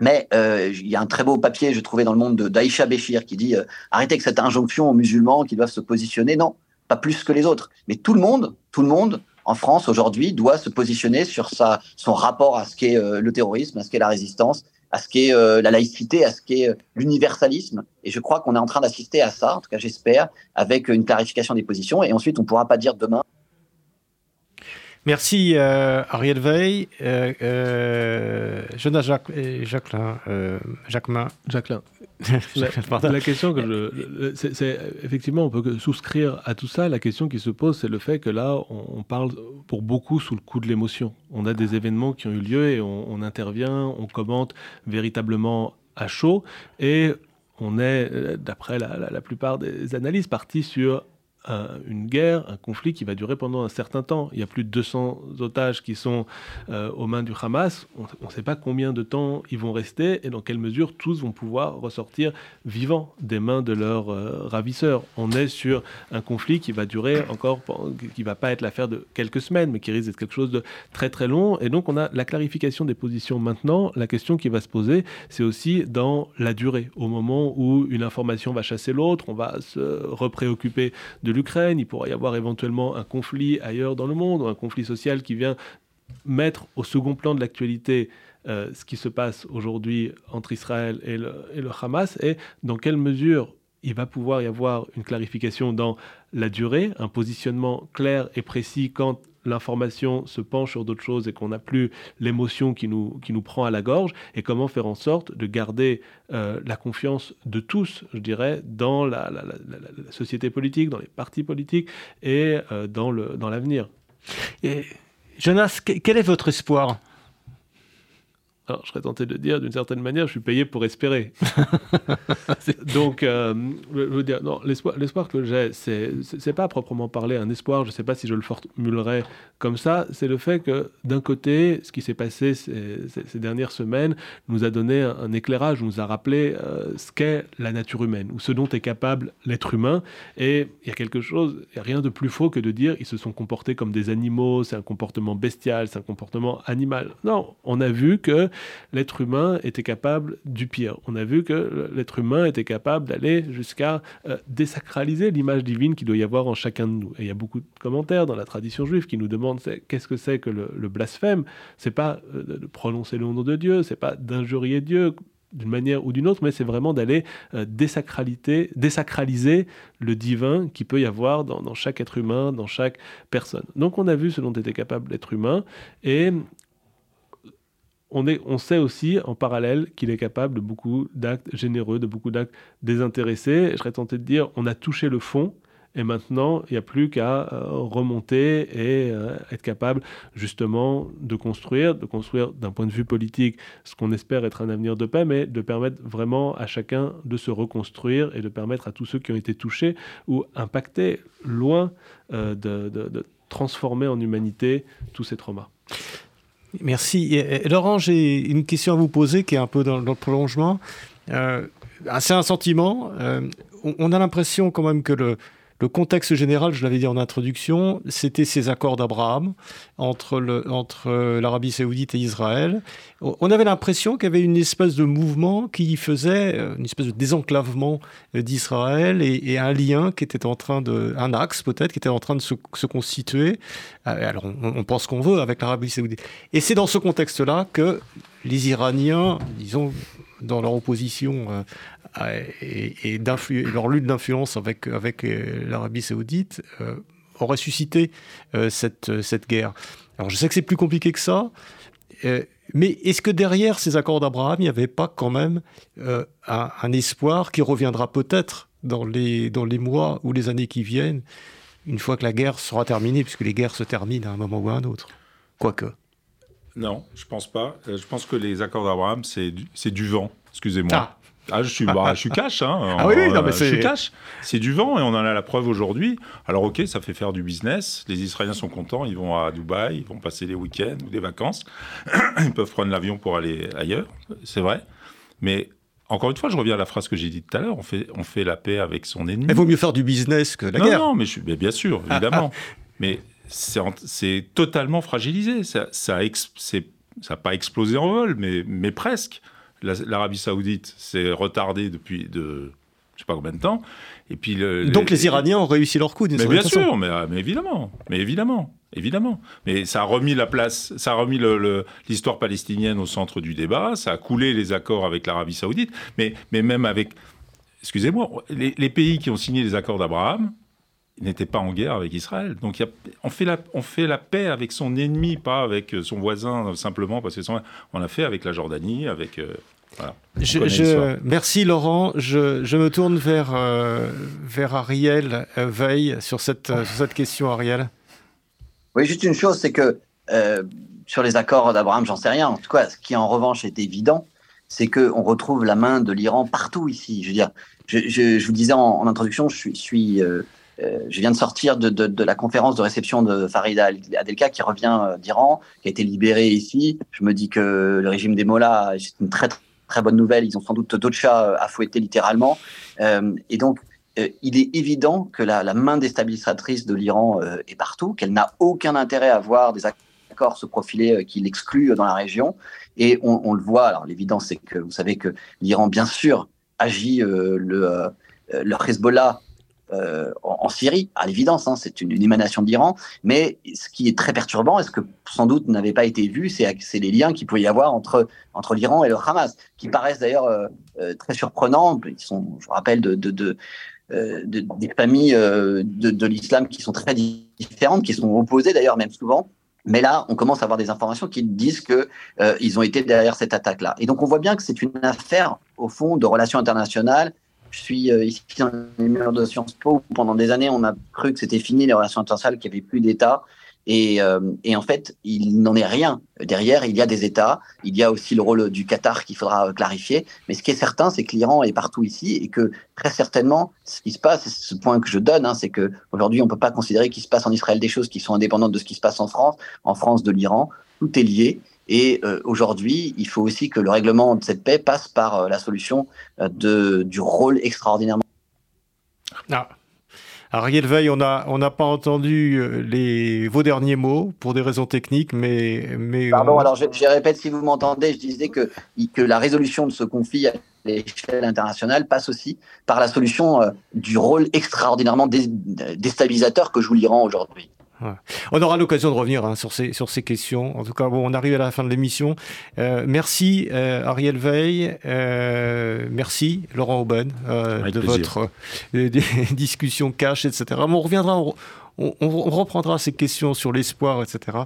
Mais euh, il y a un très beau papier, je trouvais dans le monde d'Aïcha Béchir, qui dit euh, arrêtez avec cette injonction aux musulmans qui doivent se positionner. Non, pas plus que les autres. Mais tout le monde, tout le monde en France aujourd'hui doit se positionner sur sa, son rapport à ce qu'est euh, le terrorisme, à ce qu'est la résistance, à ce qu'est euh, la laïcité, à ce qu'est euh, l'universalisme. Et je crois qu'on est en train d'assister à ça, en tout cas j'espère, avec une clarification des positions. Et ensuite, on ne pourra pas dire demain. Merci Ariel Veil, Jonas Jacques, Jacqueline, Jacquemin. Jacqueline. la, question que je, c'est, effectivement, on peut souscrire à tout ça. La question qui se pose, c'est le fait que là, on, parle pour beaucoup sous le coup de l'émotion. On a des événements qui ont eu lieu et on, intervient, on commente véritablement à chaud et on est, d'après la, la, plupart des analyses, parti sur une guerre, un conflit qui va durer pendant un certain temps. Il y a plus de 200 otages qui sont euh, aux mains du Hamas. On ne sait pas combien de temps ils vont rester et dans quelle mesure tous vont pouvoir ressortir vivants des mains de leurs euh, ravisseurs. On est sur un conflit qui va durer encore, qui va pas être l'affaire de quelques semaines, mais qui risque d'être quelque chose de très très long. Et donc on a la clarification des positions maintenant. La question qui va se poser, c'est aussi dans la durée. Au moment où une information va chasser l'autre, on va se repréoccuper de l'Ukraine, il pourrait y avoir éventuellement un conflit ailleurs dans le monde, un conflit social qui vient mettre au second plan de l'actualité euh, ce qui se passe aujourd'hui entre Israël et le, et le Hamas, et dans quelle mesure il va pouvoir y avoir une clarification dans la durée, un positionnement clair et précis quant l'information se penche sur d'autres choses et qu'on n'a plus l'émotion qui nous, qui nous prend à la gorge, et comment faire en sorte de garder euh, la confiance de tous, je dirais, dans la, société politique, dans les partis politiques et euh, dans l'avenir. Jonas, quel est votre espoir? Alors, je serais tenté de dire, d'une certaine manière, je suis payé pour espérer. Donc, euh, je veux dire, non, l'espoir que j'ai, c'est, c'est pas à proprement parler un espoir, je ne sais pas si je le formulerais comme ça, c'est le fait que, d'un côté, ce qui s'est passé ces, dernières semaines nous a donné un, éclairage, nous a rappelé euh, ce qu'est la nature humaine, ou ce dont est capable l'être humain. Et il y a quelque chose, n'y a rien de plus faux que de dire ils se sont comportés comme des animaux, c'est un comportement bestial, c'est un comportement animal. Non, on a vu que l'être humain était capable du pire. On a vu que l'être humain était capable d'aller jusqu'à euh, désacraliser l'image divine qu'il doit y avoir en chacun de nous. Et il y a beaucoup de commentaires dans la tradition juive qui nous demandent qu'est-ce que c'est que le, blasphème? C'est pas euh, de prononcer le nom de Dieu, c'est pas d'injurier Dieu d'une manière ou d'une autre, mais c'est vraiment d'aller euh, désacraliser le divin qui peut y avoir dans, dans, chaque être humain, dans chaque personne. Donc on a vu ce dont était capable l'être humain, et on, sait aussi en parallèle qu'il est capable de beaucoup d'actes généreux, de beaucoup d'actes désintéressés. Je serais tenté de dire, on a touché le fond, et maintenant, il n'y a plus qu'à euh, remonter et euh, être capable justement de construire, de construire d'un point de vue politique ce qu'on espère être un avenir de paix, mais de permettre vraiment à chacun de se reconstruire et de permettre à tous ceux qui ont été touchés ou impactés loin euh, de transformer en humanité tous ces traumas. Merci. Laurent, j'ai une question à vous poser qui est un peu dans, le prolongement. Euh, c'est un sentiment. Euh, on, a l'impression quand même que le, Le contexte général, je l'avais dit en introduction, c'était ces accords d'Abraham entre, entre l'Arabie saoudite et Israël. On avait l'impression qu'il y avait une espèce de mouvement qui faisait une espèce de désenclavement d'Israël et, un lien qui était en train de, un axe peut-être, qui était en train de se, constituer. Alors on, on pense qu'on veut avec l'Arabie saoudite. Et c'est dans ce contexte-là que les Iraniens, disons, dans leur opposition euh, et, leur lutte d'influence avec, avec euh, l'Arabie saoudite, euh, auraient suscité cette, cette guerre. Alors je sais que c'est plus compliqué que ça, mais est-ce que derrière ces accords d'Abraham, il n'y avait pas quand même un, espoir qui reviendra peut-être dans les, dans les mois ou les années qui viennent, une fois que la guerre sera terminée, puisque les guerres se terminent à un moment ou à un autre? Quoique. Non, je pense pas. Euh, je pense que les accords d'Abraham, c'est du, du vent. Excusez-moi. Ah. Ah je suis, bah, je suis cash, hein. Ah oui, non, mais je suis cash. C'est du vent et on en a la preuve aujourd'hui. Alors ok, ça fait faire du business. Les Israéliens sont contents. Ils vont à Dubaï, ils vont passer les week-ends ou des vacances. ils peuvent prendre l'avion pour aller ailleurs. C'est vrai. Mais encore une fois, je reviens à la phrase que j'ai dite tout à l'heure. On fait, on fait la paix avec son ennemi. Il vaut mieux faire du business que la guerre. Non, mais, je, mais bien sûr, évidemment. mais c'est totalement fragilisé. Ça n'a ça pas explosé en vol, mais, mais presque. L'Arabie Saoudite s'est retardée depuis de je sais pas combien de temps. Et puis Donc les, Iraniens ont réussi leur coup, Mais bien sûr, mais, mais, évidemment, mais évidemment, évidemment. Mais ça a remis la place, ça a remis l'histoire palestinienne au centre du débat. Ça a coulé les accords avec l'Arabie Saoudite, mais, mais même avec, excusez-moi, les, pays qui ont signé les accords d'Abraham, n'était pas en guerre avec Israël. Donc on, fait la, on fait la paix avec son ennemi, pas avec son voisin simplement parce que on l'a fait avec la Jordanie, avec euh, Je, merci Laurent. Je, je, me tourne vers, euh, vers Ariel euh, Veille sur cette, sur cette question, Ariel. Oui, juste une chose, c'est que sur les accords d'Abraham, j'en sais rien. En tout cas, ce qui en revanche est évident, c'est qu'on retrouve la main de l'Iran partout ici. Je veux dire, je, je, vous disais en, introduction, je suis, suis euh, je viens de sortir de, la conférence de réception de Farida Adelka qui revient euh, d'Iran, qui a été libéré ici. Je me dis que le régime des Mollahs, c'est une très très bonne nouvelle. Ils ont sans doute d'autres chats euh, à fouetter littéralement. et donc, il est évident que la, main déstabilisatrice de l'Iran est partout, qu'elle n'a aucun intérêt à voir des accords se profiler qui l'excluent dans la région. Et on, le voit. Alors, l'évidence, c'est que vous savez que l'Iran, bien sûr, agit le Hezbollah euh, en, Syrie, à l'évidence, hein, c'est une, émanation d'Iran. Mais ce qui est très perturbant, et ce que sans doute n'avait pas été vu, c'est les liens qu'il pouvait y avoir entre, entre l'Iran et le Hamas, qui paraissent d'ailleurs euh, euh, très surprenants. Ils sont, je rappelle, de, de, des familles de, l'islam qui sont très différentes, qui sont opposées d'ailleurs même souvent. Mais là, on commence à avoir des informations qui disent que ils ont été derrière cette attaque-là. Et donc, on voit bien que c'est une affaire, au fond, de relations internationales je suis euh, ici dans les murs de Sciences Po. Pendant des années, on a cru que c'était fini les relations internationales, qu'il n'y avait plus d'État. Et, euh, et, en fait, il n'en est rien. Derrière, il y a des États. Il y a aussi le rôle du Qatar qu'il faudra clarifier. Mais ce qui est certain, c'est que l'Iran est partout ici et que très certainement, ce qui se passe, c'est ce point que je donne, hein, c'est que aujourd'hui, on ne peut pas considérer qu'il se passe en Israël des choses qui sont indépendantes de ce qui se passe en France, en France de l'Iran. Tout est lié. Et euh, aujourd'hui, il faut aussi que le règlement de cette paix passe par euh, la solution euh, de, du rôle extraordinairement. Ah. Ariel Veil, on n'a on pas entendu les, vos derniers mots pour des raisons techniques, mais. mais Pardon, alors je, répète si vous m'entendez, je disais que, que la résolution de ce conflit à l'échelle internationale passe aussi par la solution du rôle extraordinairement déstabilisateur que joue l'Iran aujourd'hui. On aura l'occasion de revenir hein, sur, ces, sur ces questions. En tout cas, bon, on arrive à la fin de l'émission. Euh, merci euh, Ariel Veil, euh, merci Laurent Aubin de votre discussion cash, etc. on reviendra, on, reprendra ces questions sur l'espoir, etc.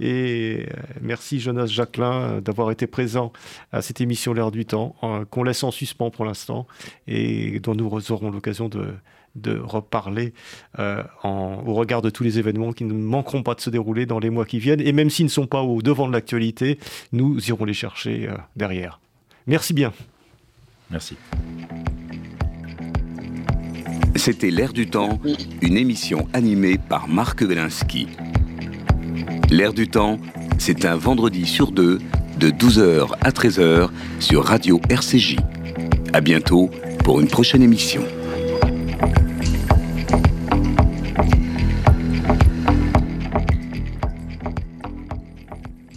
Et merci Jonas Jacquelin d'avoir été présent à cette émission L'heure du temps, qu'on laisse en suspens pour l'instant et dont nous aurons l'occasion de de reparler euh, au regard de tous les événements qui ne manqueront pas de se dérouler dans les mois qui viennent. Et même s'ils ne sont pas au devant de l'actualité, nous irons les chercher euh, derrière. Merci bien. Merci. C'était L'air du temps, une émission animée par Marc Wielinski. L'air du temps, c'est un vendredi sur deux, de 12h à 13h sur Radio RCJ. À bientôt pour une prochaine émission. Thank you.